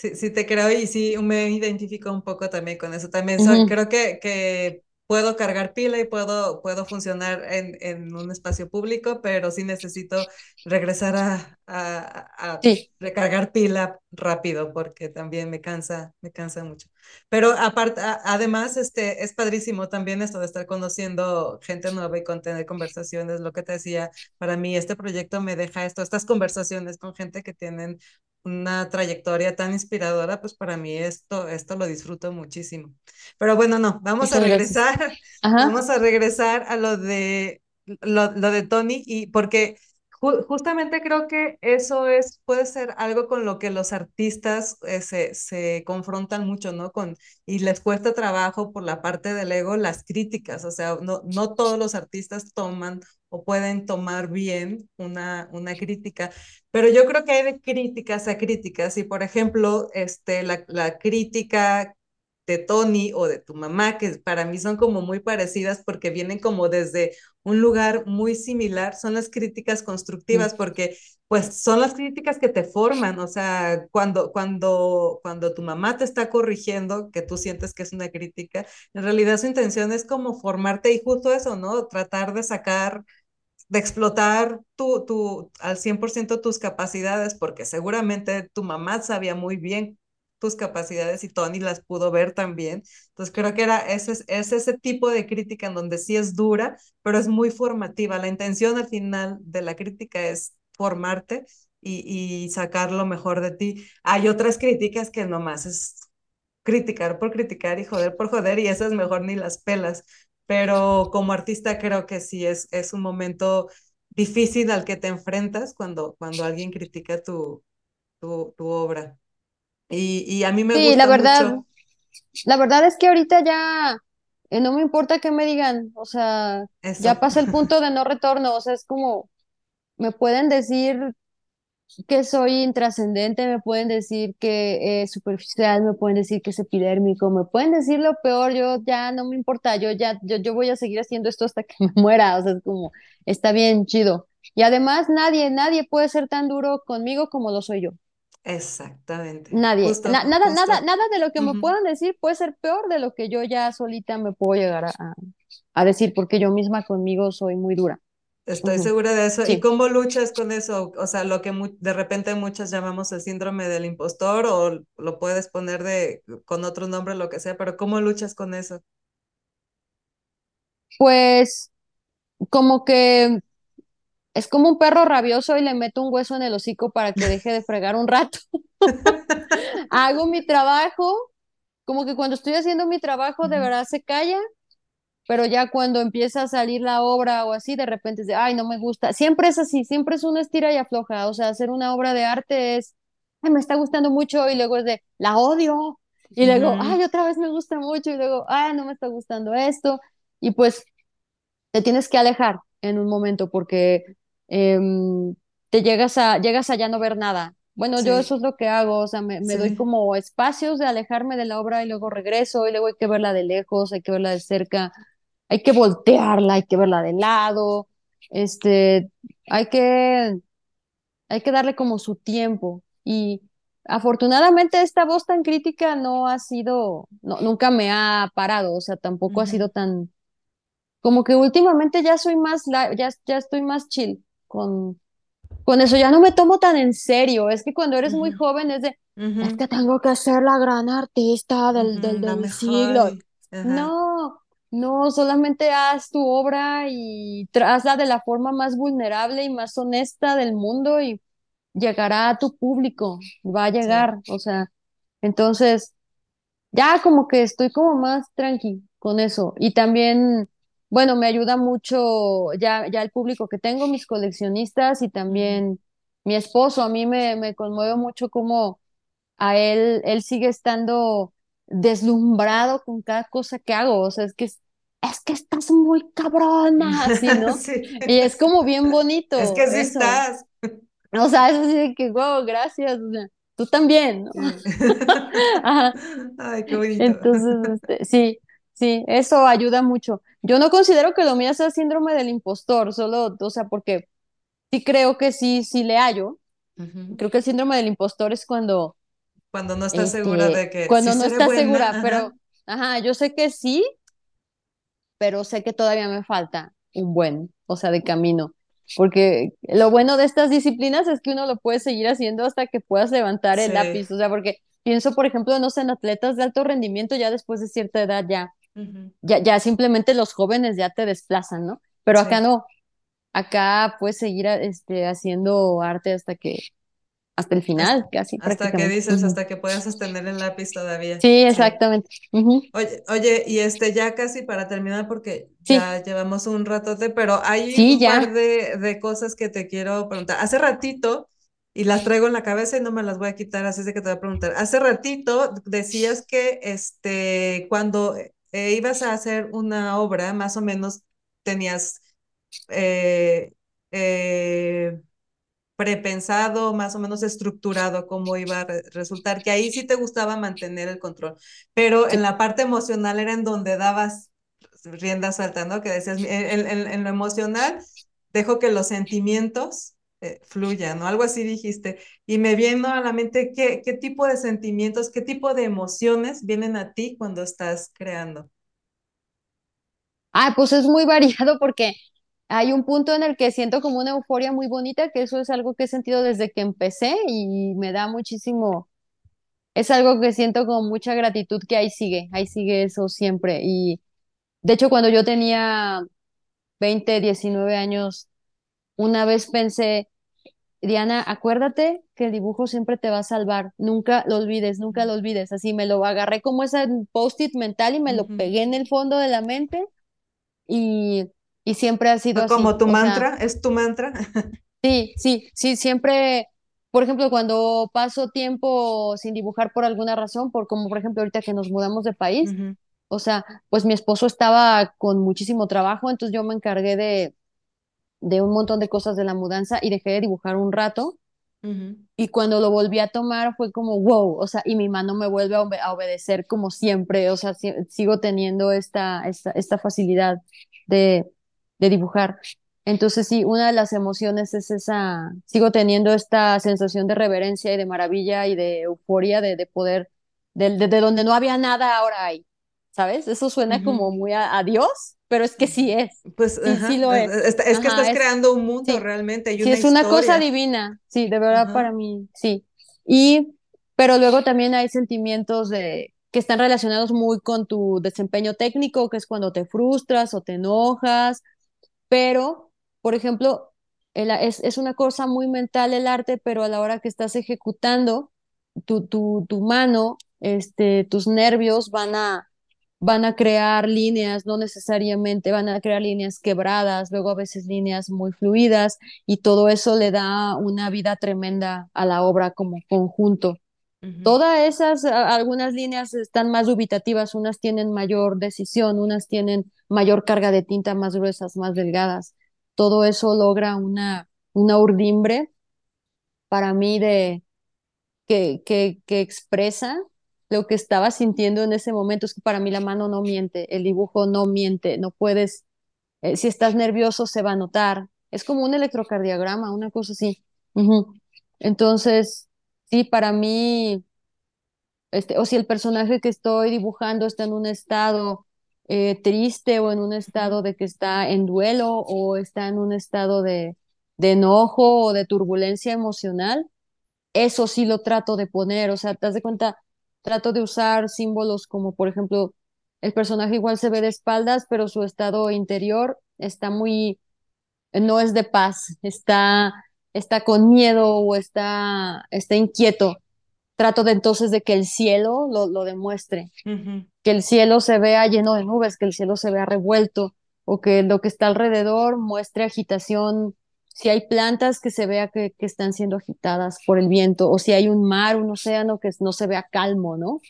Sí. Sí, te creo y sí me identifico un poco también con eso. También creo que, que puedo cargar pila y puedo, puedo funcionar en, en un espacio público, pero sí necesito regresar a, a, a Sí, recargar pila rápido porque también me cansa, me cansa mucho. Pero aparte, además, este, es padrísimo también esto de estar conociendo gente nueva y con tener conversaciones. Lo que te decía, para mí este proyecto me deja esto, estas conversaciones con gente que tienen una trayectoria tan inspiradora, pues para mí esto, esto lo disfruto muchísimo. Pero bueno, no, vamos a regresar, vamos a regresar a lo de, lo, lo de Tony y porque ju- justamente creo que eso es, puede ser algo con lo que los artistas eh, se, se confrontan mucho, ¿no? Con, y les cuesta trabajo por la parte del ego las críticas, o sea, no, no todos los artistas toman o pueden tomar bien una, una crítica. Pero yo creo que hay de críticas a críticas. Y por ejemplo, este, la, la crítica de Tony o de tu mamá, que para mí son como muy parecidas porque vienen como desde un lugar muy similar, son las críticas mm, constructivas porque pues son las críticas que te forman, o sea, cuando, cuando, cuando tu mamá te está corrigiendo, que tú sientes que es una crítica, en realidad su intención es como formarte y justo eso, ¿no? Tratar de sacar de explotar tu, tu, al 100% tus capacidades, porque seguramente tu mamá sabía muy bien tus capacidades y Tony las pudo ver también. Entonces creo que era ese, es ese tipo de crítica en donde sí es dura, pero es muy formativa. La intención al final de la crítica es formarte y, y sacar lo mejor de ti. Hay otras críticas que nomás es criticar por criticar y joder por joder y esas mejor ni las pelas. Pero como artista creo que sí es, es un momento difícil al que te enfrentas cuando, cuando alguien critica tu, tu, tu obra. Y, y a mí me Sí, la gusta verdad, mucho la verdad es que ahorita ya eh, no me importa que me digan, o sea, ya pasa el punto de no retorno, o sea, es como, me pueden decir que soy intrascendente, me pueden decir que es superficial, me pueden decir que es epidérmico, me pueden decir lo peor, yo ya no me importa, yo ya, yo, yo voy a seguir haciendo esto hasta que me muera, o sea, es como, está bien, chido. Y además nadie, nadie puede ser tan duro conmigo como lo soy yo. Exactamente. Nadie, Justo, nada, nada, justo. nada de lo que me puedan decir puede ser peor de lo que yo ya solita me puedo llegar a, a- decir, porque yo misma conmigo soy muy dura. Estoy segura de eso. ¿Y cómo luchas con eso? O sea, lo que de repente muchas llamamos el síndrome del impostor o lo puedes poner de con otro nombre, lo que sea, pero ¿cómo luchas con eso? Pues como que Es como un perro rabioso y le meto un hueso en el hocico para que deje de fregar un rato. Hago mi trabajo, como que cuando estoy haciendo mi trabajo de verdad se calla, pero ya cuando empieza a salir la obra o así, de repente es de, ay, no me gusta. Siempre es así, siempre es una estira y afloja. O sea, hacer una obra de arte es, ay, me está gustando mucho y luego es de, la odio. Y luego, ay, otra vez me gusta mucho y luego, ay, no me está gustando esto. Y pues te tienes que alejar en un momento porque em, te llegas a, llegas a ya no ver nada. Bueno, yo eso es lo que hago, o sea, me, me doy como espacios de alejarme de la obra y luego regreso y luego hay que verla de lejos, hay que verla de cerca, hay que voltearla, hay que verla de lado, este, hay que, hay que darle como su tiempo. Y afortunadamente esta voz tan crítica no ha sido, no, nunca me ha parado, o sea, tampoco ha sido tan como que últimamente ya soy más, la- ya, ya estoy más chill con, con eso, ya no me tomo tan en serio. Es que cuando eres muy joven es de, es que tengo que ser la gran artista del, del, ujú, La del siglo. No, no, solamente haz tu obra y hazla de la forma más vulnerable y más honesta del mundo y llegará a tu público, va a sí. llegar, o sea, entonces ya como que estoy como más tranqui con eso. Y también, bueno, me ayuda mucho ya, ya el público que tengo, mis coleccionistas y también mi esposo. A mí me, me conmueve mucho cómo a él, él sigue estando deslumbrado con cada cosa que hago. O sea, es que es, es que estás muy cabrona, así, ¿no? Sí. Y es como bien Es bonito que sí eso. estás. O sea, es así de que, wow, gracias, o sea, tú también, ¿no? Sí. Ajá. Ay, qué bonito. Entonces, este, sí, sí, eso ayuda mucho. Yo no considero que lo mío sea síndrome del impostor, solo, o sea, porque sí creo que sí, sí le hallo. Creo que el síndrome del impostor es cuando, Cuando no estás segura este, de que sí cuando no estás segura, ajá. pero, ajá, yo sé que sí, pero sé que todavía me falta un buen, o sea, de camino. Porque lo bueno de estas disciplinas es que uno lo puede seguir haciendo hasta que puedas levantar el Sí. lápiz. O sea, porque pienso, por ejemplo, no sé, en atletas de alto rendimiento, ya después de cierta edad, ya, Ya, ya simplemente los jóvenes ya te desplazan, ¿no? Pero acá no, acá puedes seguir este, haciendo arte hasta que, hasta el Hasta, final, casi hasta que dices, hasta que puedas sostener el lápiz todavía. Sí, exactamente. Oye, oye, y este ya casi para terminar, porque Sí, ya llevamos un ratote, pero hay sí, un par de, de cosas que te quiero preguntar. Hace ratito, y las traigo en la cabeza y no me las voy a quitar, así es de que te voy a preguntar. Hace ratito decías que este, cuando eh, ibas a hacer una obra, más o menos tenías eh, eh, prepensado, más o menos estructurado cómo iba a re- resultar, que ahí sí te gustaba mantener el control, pero en la parte emocional era en donde dabas rienda suelta, ¿no? Que decías, en, en- en- en lo emocional, dejo que los sentimientos eh, fluyan, ¿no? Algo así dijiste. Y me vino a la mente qué, qué tipo de sentimientos, qué tipo de emociones vienen a ti cuando estás creando. Ah, pues es muy variado porque hay un punto en el que siento como una euforia muy bonita, que eso es algo que he sentido desde que empecé y me da muchísimo, es algo que siento con mucha gratitud que ahí sigue, ahí sigue eso siempre. Y de hecho cuando yo tenía 20, 19 años, una vez pensé, Diana, acuérdate que el dibujo siempre te va a salvar, nunca lo olvides, nunca lo olvides. Así me lo agarré como ese post-it mental y me lo pegué en el fondo de la mente y, y siempre ha sido así. como tu O sea, mantra, es tu mantra. sí, sí, sí, siempre, por ejemplo, cuando paso tiempo sin dibujar por alguna razón, por como por ejemplo ahorita que nos mudamos de país, o sea, pues mi esposo estaba con muchísimo trabajo, entonces yo me encargué de, de un montón de cosas de la mudanza y dejé de dibujar un rato. Y cuando lo volví a tomar fue como, wow, o sea, y mi mano me vuelve a, obe- a obedecer como siempre, o sea, si- sigo teniendo esta, esta, esta facilidad de, de dibujar. Entonces, sí, una de las emociones es esa, sigo teniendo esta sensación de reverencia y de maravilla y de euforia de, de poder, de, de, de donde no había nada, ahora hay, ¿sabes? Eso suena como muy a, a Dios, pero es que sí es, Pues, sí, lo es, es. que estás es, creando un mundo sí. realmente y Sí, es una cosa divina, sí, de verdad Ajá, para mí, sí. Y, pero luego también hay sentimientos de, que están relacionados muy con tu desempeño técnico, que es cuando te frustras o te enojas, pero, por ejemplo, el- es, es una cosa muy mental el arte, pero a la hora que estás ejecutando, tu, tu, tu mano, este, tus nervios van a, van a crear líneas, no necesariamente van a crear líneas quebradas, luego a veces líneas muy fluidas, y todo eso le da una vida tremenda a la obra como conjunto. Todas esas, a- algunas líneas están más dubitativas, unas tienen mayor decisión, unas tienen mayor carga de tinta, más gruesas, más delgadas. Todo eso logra una, una urdimbre para mí de que, que, que expresa lo que estaba sintiendo en ese momento. Es que para mí la mano no miente, el dibujo no miente, no puedes, eh, si estás nervioso se va a notar. Es como un electrocardiograma, una cosa así. Entonces, sí, para mí este, o si el personaje que estoy dibujando está en un estado eh, triste o en un estado de que está en duelo o está en un estado de, de enojo o de turbulencia emocional, eso sí lo trato de poner, o sea, te das cuenta, trato de usar símbolos como, por ejemplo, el personaje igual se ve de espaldas, pero su estado interior está muy, no es de paz, está, está con miedo o está, está inquieto. Trato de entonces de que el cielo lo, lo demuestre, que el cielo se vea lleno de nubes, que el cielo se vea revuelto, o que lo que está alrededor muestre agitación, si hay plantas que se vea que, que están siendo agitadas por el viento, o si hay un mar, un océano que no se vea calmo, ¿no?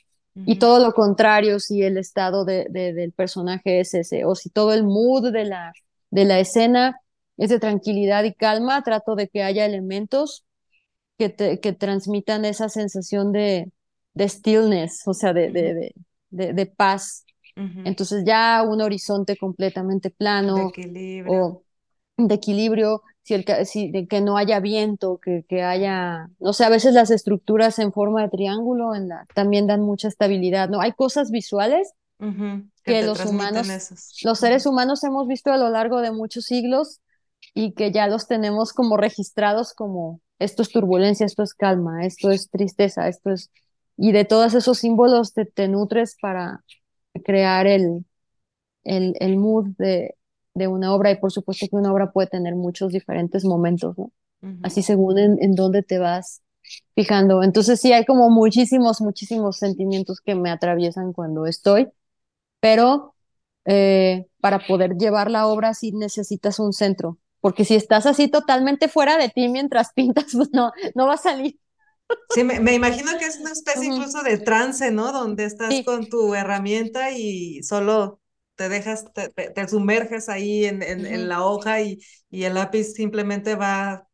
Y ujú, todo lo contrario, si el estado de, de- del personaje es ese, o si todo el mood de la, de la escena es de tranquilidad y calma, trato de que haya elementos que, te, que transmitan esa sensación de, de stillness, o sea, de, de, de, de, de paz. ujú. Entonces ya un horizonte completamente De plano equilibrio. o de equilibrio, si el, si, de que no haya viento, que, que haya, no sé, a veces las estructuras en forma de triángulo en la, también dan mucha estabilidad, ¿no? Hay cosas visuales Que los humanos, esos. los seres humanos hemos visto a lo largo de muchos siglos y que ya los tenemos como registrados como esto es turbulencia, esto es calma, esto es tristeza, esto es... Y de todos esos símbolos te, te nutres para crear el, el, el mood de, de una obra y por supuesto que una obra puede tener muchos diferentes momentos, ¿no? Así según en, en dónde te vas fijando. Entonces sí hay como muchísimos, muchísimos sentimientos que me atraviesan cuando estoy, pero eh, para poder llevar la obra sí necesitas un centro, porque si estás así totalmente fuera de ti mientras pintas, pues no, no va a salir. Sí, me, me imagino que es una especie incluso de trance, ¿no? Donde estás Sí, con tu herramienta y solo te dejas, te, te- sumerges ahí en, en, en la hoja y, y el lápiz simplemente va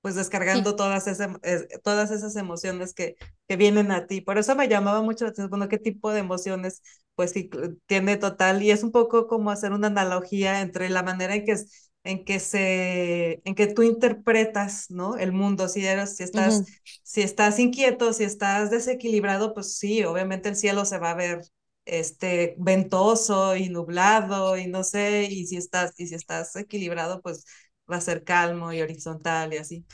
pues sí, descargando todas esas, eh, todas esas emociones que, que vienen a ti. Por eso me llamaba mucho la atención, bueno, qué tipo de emociones pues sí tiene total y es un poco como hacer una analogía entre la manera en que en que se en que tú interpretas, ¿no? El mundo, si eres si estás si estás inquieto, si estás desequilibrado, pues sí, obviamente el cielo se va a ver este ventoso y nublado y no sé, y si estás y si estás equilibrado, pues va a ser calmo y horizontal y así.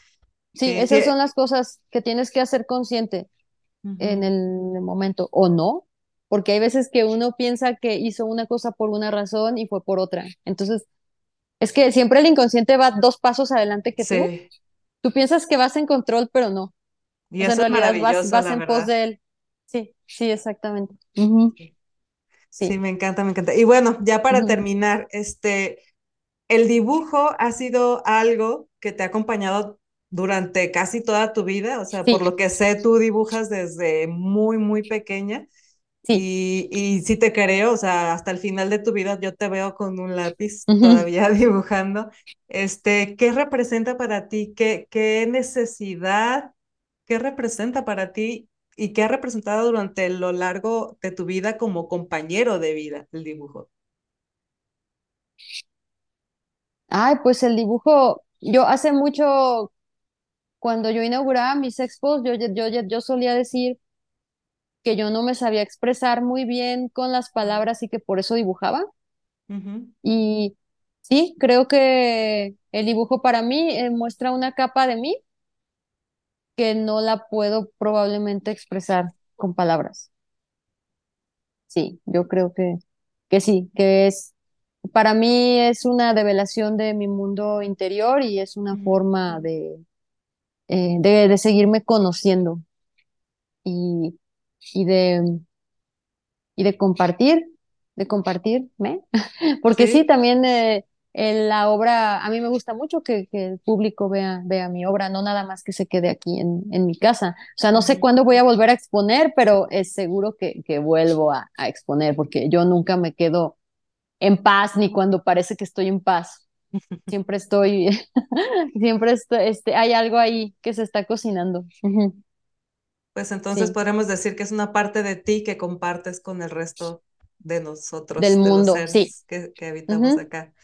Sí, Sí, esas son tie- las cosas que tienes que hacer consciente en ujú, el momento, o no, porque hay veces que uno piensa que hizo una cosa por una razón y fue por otra. Entonces, es que siempre el inconsciente va dos pasos adelante que tú. sí, Tú piensas que vas en control, pero no. y O sea, en realidad vas, vas en pos de él. Sí, sí, exactamente. Ujú, Sí, sí, Sí. me encanta, me encanta. Y bueno, ya para terminar, este, el dibujo ha sido algo que te ha acompañado durante casi toda tu vida, o sea, por lo que sé, tú dibujas desde muy, muy pequeña. sí. Y, y sí te creo, o sea, hasta el final de tu vida yo te veo con un lápiz todavía dibujando. Este, ¿qué representa para ti? ¿Qué, qué necesidad? ¿Qué representa para ti y qué ha representado durante lo largo de tu vida como compañero de vida el dibujo? Ay, pues el dibujo, yo hace mucho, cuando yo inauguraba mis expos, yo, yo, yo, yo solía decir que yo no me sabía expresar muy bien con las palabras y que por eso dibujaba. Y sí, creo que el dibujo para mí eh, muestra una capa de mí que no la puedo probablemente expresar con palabras. Sí, yo creo que, que sí, que es, para mí es una develación de mi mundo interior y es una forma de, eh, de, de seguirme conociendo y, y de, y de compartir, de compartirme. Porque sí, Sí, también eh, la obra, a mí me gusta mucho que, que el público vea, vea mi obra, no nada más que se quede aquí en, en mi casa. O sea, no sé cuándo voy a volver a exponer, pero es seguro que, que vuelvo a, a exponer, porque yo nunca me quedo en paz ni cuando parece que estoy en paz. Siempre estoy, siempre estoy, este, hay algo ahí que se está cocinando. Pues entonces Sí, podremos decir que es una parte de ti que compartes con el resto de del nosotros, de los mundo, sí. seres que, que habitamos acá.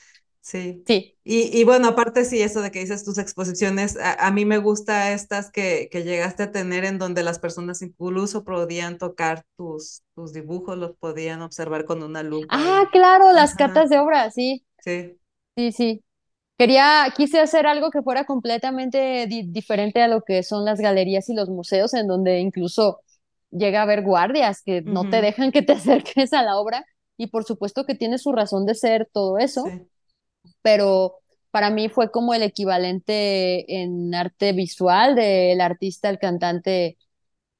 Sí. Sí. Y, y bueno, aparte sí, eso de que dices tus exposiciones, a, a mí me gusta estas que, que llegaste a tener en donde las personas incluso podían tocar tus, tus dibujos, los podían observar con una lupa Ah, y... claro, las Ajá, catas de obra, sí, sí. sí, sí. Quería, quise hacer algo que fuera completamente di- diferente a lo que son las galerías y los museos, en donde incluso llega a haber guardias que no te dejan que te acerques a la obra. Y por supuesto que tiene su razón de ser todo eso, sí. Pero para mí fue como el equivalente en arte visual del artista, el cantante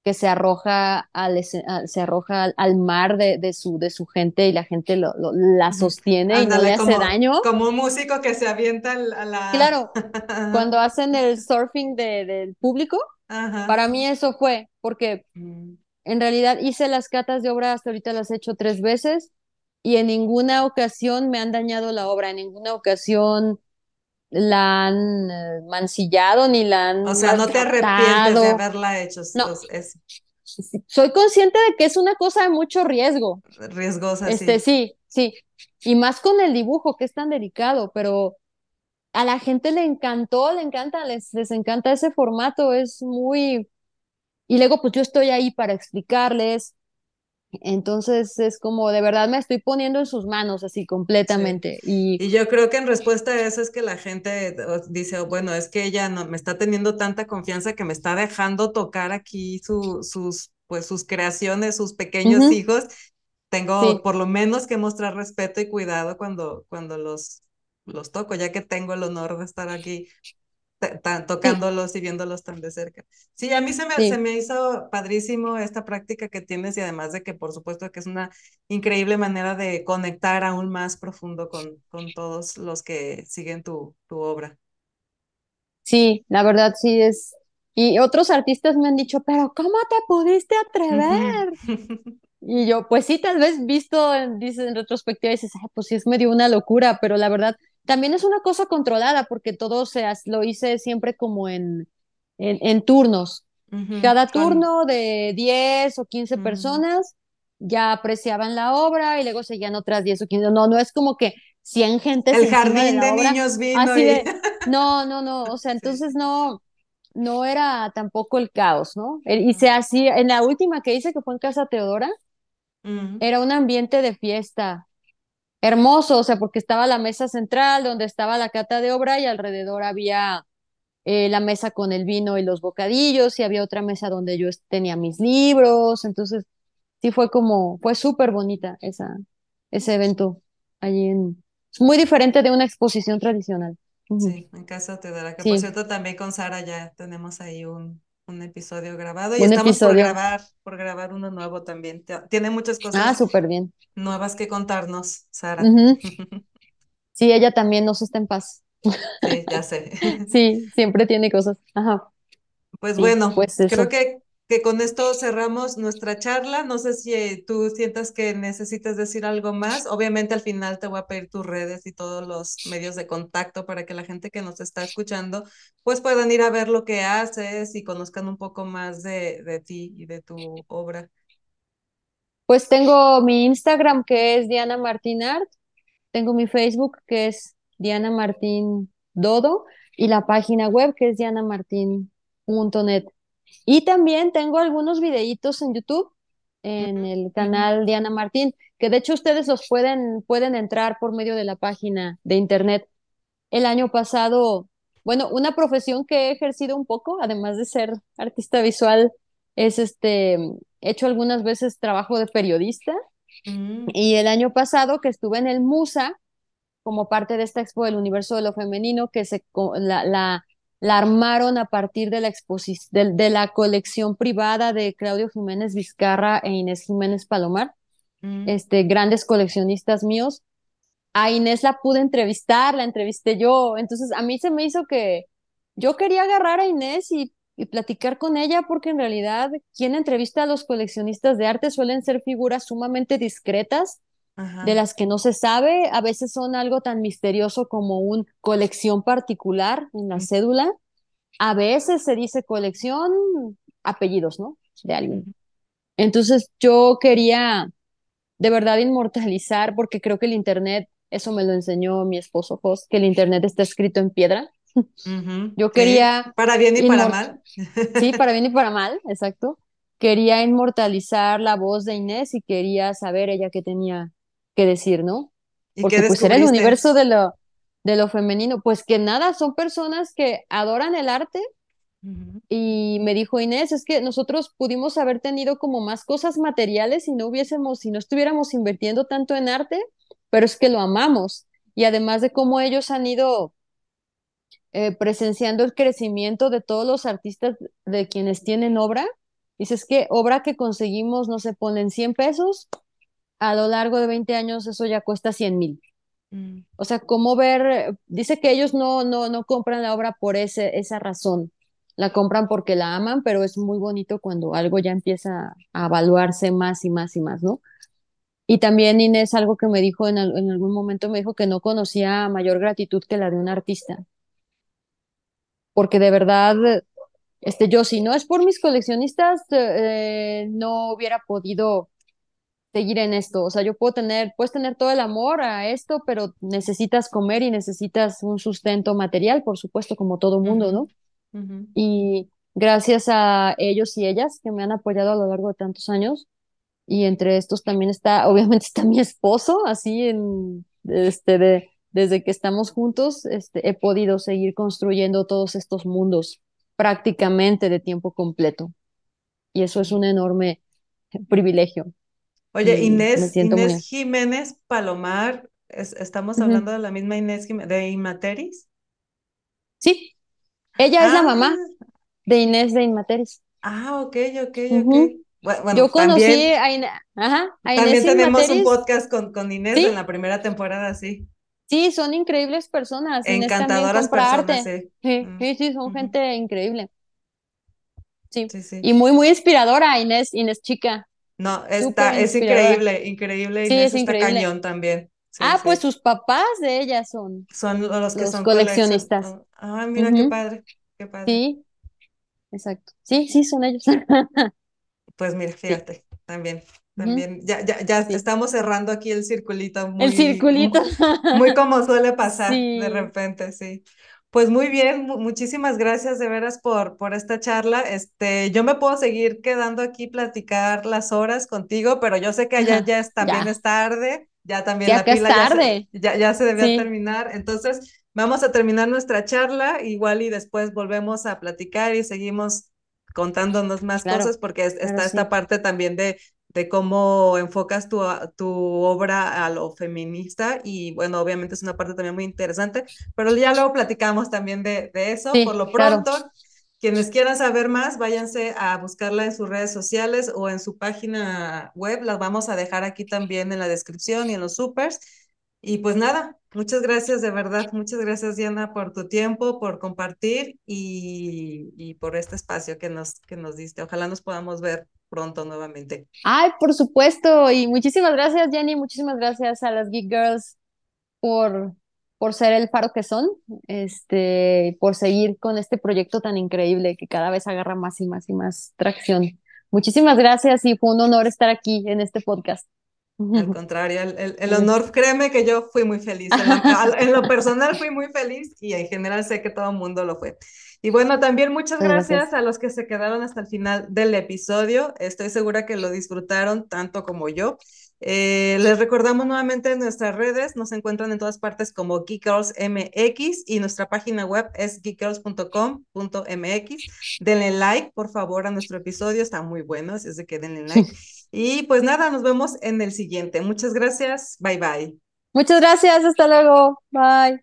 que se arroja al, se arroja al, mar de, de su, de su gente y la gente lo, lo- la sostiene y no le Ándale, hace daño. como un músico que se avienta a la... Claro, cuando hacen el surfing de- del público, ajá. para mí eso fue, porque Mm, en realidad hice las catas de obra, hasta ahorita las he hecho tres veces y en ninguna ocasión me han dañado la obra, en ninguna ocasión la han eh, mancillado ni la O han sea, no te arrepientes de haberla hecho, No, es soy consciente de que es una cosa de mucho riesgo. riesgosa, Este, sí. sí, sí. Y más con el dibujo, que es tan delicado, pero a la gente le encantó, le encanta, les, les encanta ese formato, es muy... Y luego, pues yo estoy ahí para explicarles. Entonces es como, de verdad me estoy poniendo en sus manos así Sí. completamente. Y Y yo creo que en respuesta a eso es que la gente dice, bueno, es que ella no me está teniendo tanta confianza que me está dejando tocar aquí su, sus, pues sus creaciones, sus pequeños hijos. Tengo sí, por lo menos que mostrar respeto y cuidado cuando, cuando los, los toco, ya que tengo el honor de estar aquí ta- sí, tocándolos y viéndolos tan de cerca. Sí, a mí se me, se sí. me hizo padrísimo esta práctica que tienes y además de que por supuesto que es una increíble manera de conectar aún más profundo con, con todos los que siguen tu, tu obra. Sí, la verdad sí es. Y otros artistas me han dicho, pero ¿cómo te pudiste atrever? Y yo, pues sí, tal vez visto, en, en retrospectiva, dices, "Ay, pues sí es medio una locura, pero la verdad también es una cosa controlada porque todo se lo hice siempre como en, en, en turnos. Cada turno de 10 o quince mm, personas ya apreciaban la obra y luego seguían otras 10 o 15. No, no es como que 100 gentes el de jardín de obra, niños vino así y de, no, no, no, o sea, sí. entonces no, no era tampoco el caos, ¿no? Eh, Y se hacía, en la última que hice, que fue en Casa Teodora, era un ambiente de fiesta hermoso, o sea, porque estaba la mesa central donde estaba la cata de obra y alrededor había eh, la mesa con el vino y los bocadillos y había otra mesa donde yo tenía mis libros, entonces sí fue como, fue súper bonita esa, ese evento allí en, es muy diferente de una exposición tradicional. Sí, en casa te dará que por cierto también con Sara ya tenemos ahí un, un episodio grabado y un estamos por grabar, por grabar uno nuevo también. Tiene muchas Ah, cosas súper bien. nuevas que contarnos, Sara. Sí, ella también nos está en paz. Sí, ya sé. Sí, siempre tiene cosas. Ajá. Pues Sí, bueno, pues creo que, que con esto cerramos nuestra charla. No sé si tú sientas que necesitas decir algo más. Obviamente al final te voy a pedir tus redes y todos los medios de contacto para que la gente que nos está escuchando pues puedan ir a ver lo que haces y conozcan un poco más de, de ti y de tu obra. Pues tengo mi Instagram que es Diana Martín Art, tengo mi Facebook que es Diana Martín Dodo y la página web que es dianamartin.net. Y también tengo algunos videitos en YouTube en el canal Diana Martín, que de hecho ustedes los pueden, pueden entrar por medio de la página de internet. El año pasado, bueno, una profesión que he ejercido un poco, además de ser artista visual, es este, he hecho algunas veces trabajo de periodista. Ujú, y el año pasado que estuve en el Musa como parte de esta expo del universo de lo femenino que se la, la, la armaron a partir de la exposición de, de la colección privada de Claudio Jiménez Vizcarra e Inés Jiménez Palomar, ujú, este grandes coleccionistas míos. A Inés la pude entrevistar, la entrevisté yo, entonces a mí se me hizo que yo quería agarrar a Inés y, y platicar con ella porque en realidad quien entrevista a los coleccionistas de arte suelen ser figuras sumamente discretas, de las que no se sabe, a veces son algo tan misterioso como un colección particular en la cédula, a veces se dice colección apellidos, ¿no? De alguien. Entonces yo quería de verdad inmortalizar, porque creo que el Internet, eso me lo enseñó mi esposo Jos, que el Internet está escrito en piedra. Yo Sí, quería para bien y para mal. sí, para bien y para mal, exacto. Quería inmortalizar la voz de Inés y quería saber ella qué tenía que decir, ¿no? ¿Y qué Porque pues era el universo de lo, de lo femenino. Pues que nada, son personas que adoran el arte y me dijo Inés, es que nosotros pudimos haber tenido como más cosas materiales si no hubiésemos, si no estuviéramos invirtiendo tanto en arte, pero es que lo amamos. Y además de cómo ellos han ido eh, presenciando el crecimiento de todos los artistas de quienes tienen obra, dices que obra que conseguimos, no se ponen 100 pesos, a lo largo de 20 años eso ya cuesta 100 mil. mm, O sea, cómo ver, dice que ellos no, no, no compran la obra por ese, esa razón, la compran porque la aman, pero es muy bonito cuando algo ya empieza a evaluarse más y más y más, ¿no? Y también Inés, algo que me dijo en, en algún momento, me dijo que no conocía mayor gratitud que la de un artista. porque de verdad, este, yo si no es por mis coleccionistas, eh, no hubiera podido seguir en esto. O sea, yo puedo tener, puedes tener todo el amor a esto, pero necesitas comer y necesitas un sustento material, por supuesto, como todo mundo, ¿no? Y gracias a ellos y ellas que me han apoyado a lo largo de tantos años, y entre estos también está, obviamente está mi esposo, así en, este, de, desde que estamos juntos, este, he podido seguir construyendo todos estos mundos prácticamente de tiempo completo. Y eso es un enorme privilegio. Oye, Inés, Inés Jiménez Palomar, ¿estamos hablando de la misma Inés Jiménez, de Inmateris? Sí, ella es la mamá ah. de Inés de Inmateris. Ah, ok, ok, ok. Bueno, Yo conocí también, a, Inés, También tenemos un podcast con, con Inés en la primera temporada, sí. Sí, son increíbles personas. Encantadoras personas, sí. Sí, sí, son gente increíble. Sí, sí. Y muy, muy inspiradora, Inés, Inés chica. No, está, es increíble, increíble. Inés sí, es está cañón también. ah, pues sus papás de ella son. Son los que son coleccionistas. Ah, mira qué padre, qué padre. Sí, exacto. Sí, sí, son ellos. Pues mira, fíjate, también, también, ya, ya, ya estamos cerrando aquí el circulito. Muy, el circulito. Muy, como suele pasar de repente, sí. Pues muy bien, muchísimas gracias de veras por, por esta charla. Este, yo me puedo seguir quedando aquí platicar las horas contigo, pero yo sé que allá ya es, también es tarde, ya también la pila tarde. Ya, se, ya, se debía terminar. Entonces, vamos a terminar nuestra charla, igual y después volvemos a platicar y seguimos contándonos más cosas, porque está esta parte también de, de cómo enfocas tu, tu obra a lo feminista y bueno, obviamente es una parte también muy interesante, pero ya luego platicamos también de, de eso. Por lo pronto, quienes quieran saber más, váyanse a buscarla en sus redes sociales o en su página web, las vamos a dejar aquí también en la descripción y en los supers. Y pues nada, muchas gracias de verdad, muchas gracias Diana por tu tiempo, por compartir y, y, por este espacio que nos, que nos diste. Ojalá nos podamos ver pronto nuevamente. Ay, por supuesto, y muchísimas gracias Jenny, muchísimas gracias a las Geek Girls por, por ser el faro que son, este, por seguir con este proyecto tan increíble que cada vez agarra más y más y más tracción. Muchísimas gracias y fue un honor estar aquí en este podcast. Al contrario, el, el, honor, créeme que yo fui muy feliz. En, lo personal fui muy feliz y en general sé que todo el mundo lo fue. Y bueno, también muchas gracias, a los que se quedaron hasta el final del episodio. Estoy segura que lo disfrutaron tanto como yo. Eh, les recordamos nuevamente nuestras redes, nos encuentran en todas partes como MX y nuestra página web es geekgirls.com.mx. Denle like, por favor, a nuestro episodio, está muy bueno, así es de que denle like. Y pues nada, nos vemos en el siguiente. Muchas gracias, bye bye. Muchas gracias, hasta luego, bye.